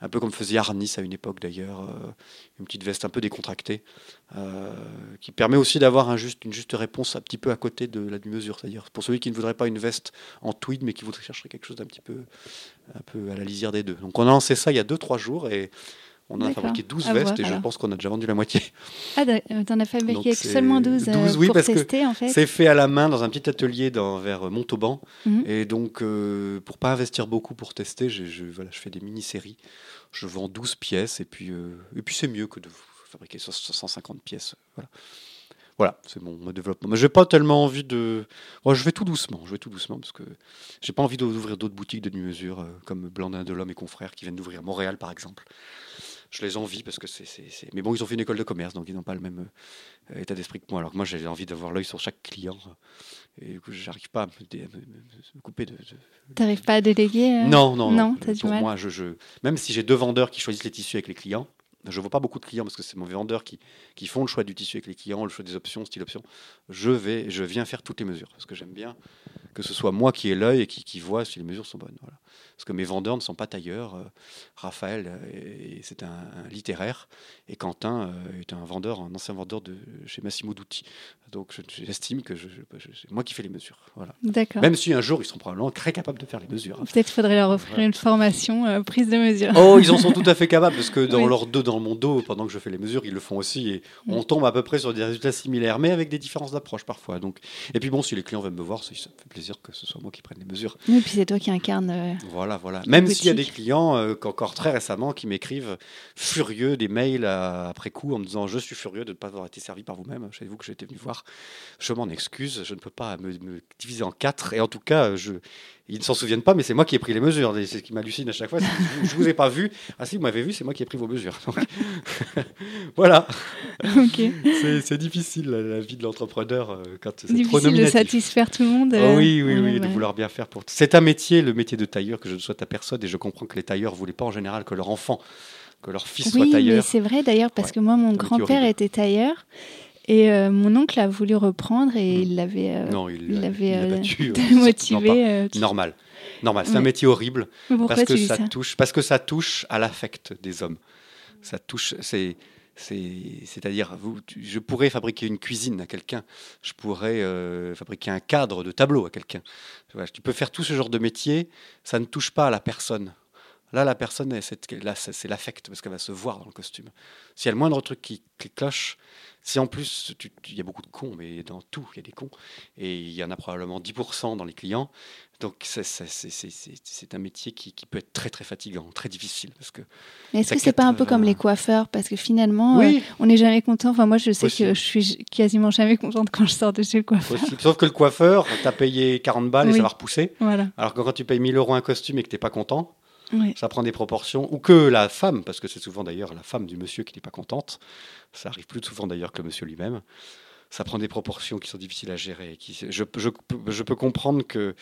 un peu comme faisait Arnis à une époque d'ailleurs, euh, une petite veste un peu décontractée, euh, qui permet aussi d'avoir juste, une juste réponse un petit peu à côté de la mesure, c'est-à-dire pour celui qui ne voudrait pas une veste en tweed, mais qui voudrait chercher quelque chose d'un petit peu, un peu à la lisière des deux. Donc on a lancé ça il y a 2-3 jours et on a fabriqué 12 vestes et je pense qu'on a déjà vendu la moitié. *laughs* Ah, euh, t'en as fabriqué seulement 12, 12 oui, pour parce tester, en fait. C'est fait à la main dans un petit atelier dans, vers Montauban. Mhm. Et donc, pour pour pas investir beaucoup pour tester, je, je, voilà, je fais des mini-séries je vends 12 pièces et puis, euh, et puis c'est mieux que de fabriquer 150 pièces. Voilà. Voilà, c'est mon, développement. Mais j'ai pas tellement envie de. je vais tout doucement. Je vais tout doucement parce que j'ai pas envie d'ouvrir d'autres boutiques de demi-mesure euh, comme Blandin de l'Homme et confrères qui viennent d'ouvrir Montréal par exemple. Je les envie parce que c'est. Mais bon, ils ont fait une école de commerce donc ils n'ont pas le même euh, état d'esprit que moi. Alors que moi j'ai envie d'avoir l'œil sur chaque client. Et du coup, j'arrive pas à me, couper de. T'arrives pas à déléguer euh Non, non, non. non pour moi, je, je, même si j'ai deux vendeurs qui choisissent les tissus avec les clients, je ne vois pas beaucoup de clients parce que c'est mon vendeur qui, qui font le choix du tissu avec les clients, le choix des options, style option. Je vais, je viens faire toutes les mesures parce que j'aime bien que ce soit moi qui ai l'œil et qui, qui voit si les mesures sont bonnes. Voilà parce que mes vendeurs ne sont pas tailleurs. Euh, Raphaël, euh, c'est un, littéraire, et Quentin euh, est un vendeur, un ancien vendeur de chez Massimo Dutti. Donc j'estime que c'est moi qui fais les mesures. Voilà. Même si un jour ils seront probablement très capables de faire les mesures. Peut-être faudrait leur offrir une formation prise de mesure. Oh, ils en sont tout à fait capables, parce que dans leur dos, dans mon dos, pendant que je fais les mesures, ils le font aussi, et on tombe à peu près sur des résultats similaires, mais avec des différences d'approche parfois. Donc, et puis bon, si les clients veulent me voir, ça me fait plaisir que ce soit moi qui prenne les mesures. Et puis c'est toi qui incarne. Voilà voilà, Même s'il y a des clients, euh, encore très récemment, qui m'écrivent furieux des mails après coup en me disant Je suis furieux de ne pas avoir été servi par vous-même. Savez-vous que j'étais venu voir Je m'en excuse, je ne peux pas me, diviser en quatre. Et en tout cas, je, Ils ne s'en souviennent pas, mais c'est moi qui ai pris les mesures. C'est ce qui m'hallucine à chaque fois. Je vous ai pas vu. Ah si, vous m'avez vu, c'est moi qui ai pris vos mesures. *laughs* voilà. Ok. C'est difficile la, vie de l'entrepreneur euh, quand c'est Difficile trop nominatif. de satisfaire tout le monde. Oh euh, oui, oui, ouais, oui, de vouloir bien faire pour. C'est un métier, le métier de tailleur, que je ne souhaite à personne, et je comprends que les tailleurs voulaient pas en général que leur enfant, que leur fils soit Oui, mais tailleur. c'est vrai d'ailleurs parce Ouais. que moi, mon grand-père était tailleur et euh, mon oncle a voulu reprendre et Mm. il l'avait euh, non, il il l'a l'avait il euh, battu. *laughs* euh, motivé. euh. Normal, normal. C'est un métier horrible. parce que ça, ça touche parce que ça touche à l'affect des hommes ça touche c'est c'est c'est-à-dire vous tu- je pourrais fabriquer une cuisine à quelqu'un je pourrais euh, fabriquer un cadre de tableau à quelqu'un tu peux faire tout ce genre de métier ça ne touche pas à la personne là la personne c'est l'affect parce qu'elle va se voir dans le costume s'il y a le moindre truc qui, qui cloche si en plus tu- tu- il y a beaucoup de cons mais dans tout il y a des cons et il y en a probablement 10% dans les clients donc c'est- un métier qui, qui peut être très très fatigant, très difficile. Parce que, Mais est-ce que c'est pas un peu comme 80. les coiffeurs? Parce que finalement, euh, on n'est jamais content. Enfin, moi, je sais Possible. que je suis quasiment jamais contente quand je sors de chez le coiffeur. possible. Sauf que le coiffeur, t'as payé 40 balles et ça va repousser. Voilà. Alors que quand tu payes 1000 euros un costume et que t'es pas content, Ça prend des proportions. Ou que la femme, parce que c'est souvent d'ailleurs la femme du monsieur qui n'est pas contente, ça arrive plus souvent d'ailleurs que le monsieur lui-même, ça prend des proportions qui sont difficiles à gérer. Qui, je, je, je peux comprendre que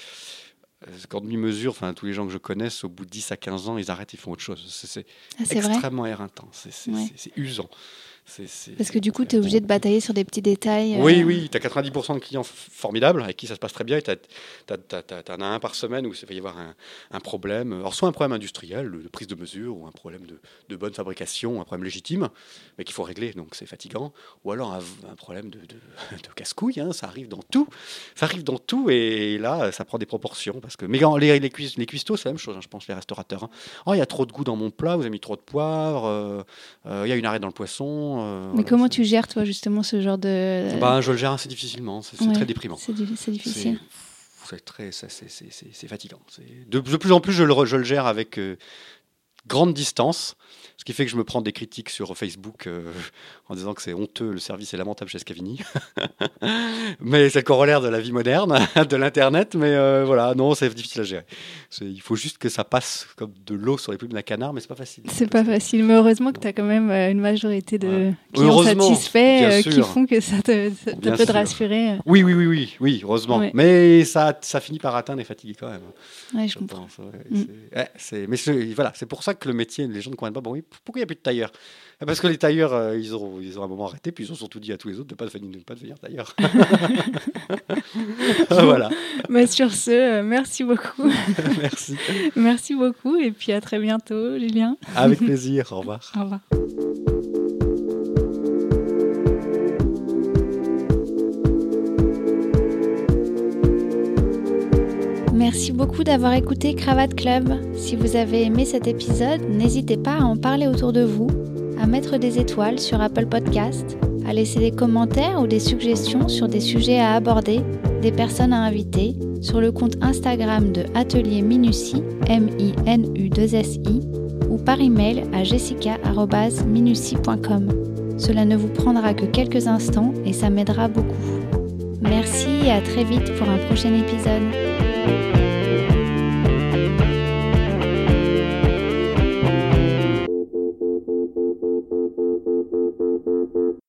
euh, quand demi-mesure, enfin tous les gens que je connaisse, au bout de 10 à 15 ans, ils arrêtent, ils font autre chose. C'est Ah, extrêmement éreintant, c'est Ouais. c'est- Parce que du coup, tu es obligé de batailler sur des petits détails. euh, Oui, oui, tu as 90% de clients formidables avec qui ça se passe très bien et tu en as un par semaine où il va y avoir un, un problème. Alors, soit un problème industriel, de, prise de mesure, ou un problème de, de bonne fabrication, un problème légitime, mais qu'il faut régler, donc c'est fatigant. Ou alors un, un problème de, de, *laughs* de casse-couille, hein, ça arrive dans tout. Ça arrive dans tout et là, ça prend des proportions. Parce que, mais les, les, cuis- les cuistots, c'est la même chose, hein, je pense, les restaurateurs. hein. Oh, il y a trop de goût dans mon plat, vous avez mis trop de poivre, euh, euh, il y a une arrête dans le poisson. Euh, Mais voilà, comment tu gères, toi, justement, ce genre de. ben, je le gère assez difficilement, c'est Ouais, très déprimant. C'est di- c'est difficile. C'est très, c'est- c'est- c'est c'est- c'est fatigant. De, de plus en plus, je le, je le gère avec euh, grande distance, ce qui fait que je me prends des critiques sur Facebook euh, en disant que c'est honteux, le service est lamentable chez Scavini. *laughs* mais c'est le corollaire de la vie moderne, *laughs* de l'Internet. Mais euh, voilà, non, c'est difficile à gérer. Il faut juste que ça passe comme de l'eau sur les plumes d'un canard, mais c'est pas facile. C'est pas facile, mais heureusement que tu as quand même euh, une majorité de Ouais. clients satisfaits qui font que ça te, ça te peut te rassurer. Oui, oui, oui, oui, oui, heureusement. Ouais. Mais ça, ça finit par atteindre et fatiguer quand même. Ouais, je Je comprends. pense, ouais, Mm. c'est- mais voilà, c'est pour ça que le métier, les gens ne comprennent pas. Bon, oui, pourquoi il n'y a plus de tailleurs? Parce que les tailleurs, euh, ils, ont, ils ont un moment arrêté, puis ils ont surtout dit à tous les autres de ne pas, devenir- de pas devenir tailleur. *laughs* *laughs* voilà, Bah, sur ce, euh, merci beaucoup. *laughs* merci. merci beaucoup et puis à très bientôt, Julien. Avec plaisir, au revoir. Au revoir. Merci beaucoup d'avoir écouté Cravate Club. Si vous avez aimé cet épisode, n'hésitez pas à en parler autour de vous, à mettre des étoiles sur Apple Podcast, à laisser des commentaires ou des suggestions sur des sujets à aborder, des personnes à inviter, sur le compte Instagram de Atelier Minutie, M-I-N-U-2-S-I, ou par email à jessica.minutie.com. Cela ne vous prendra que quelques instants et ça m'aidera beaucoup. Merci et à très vite pour un prochain épisode.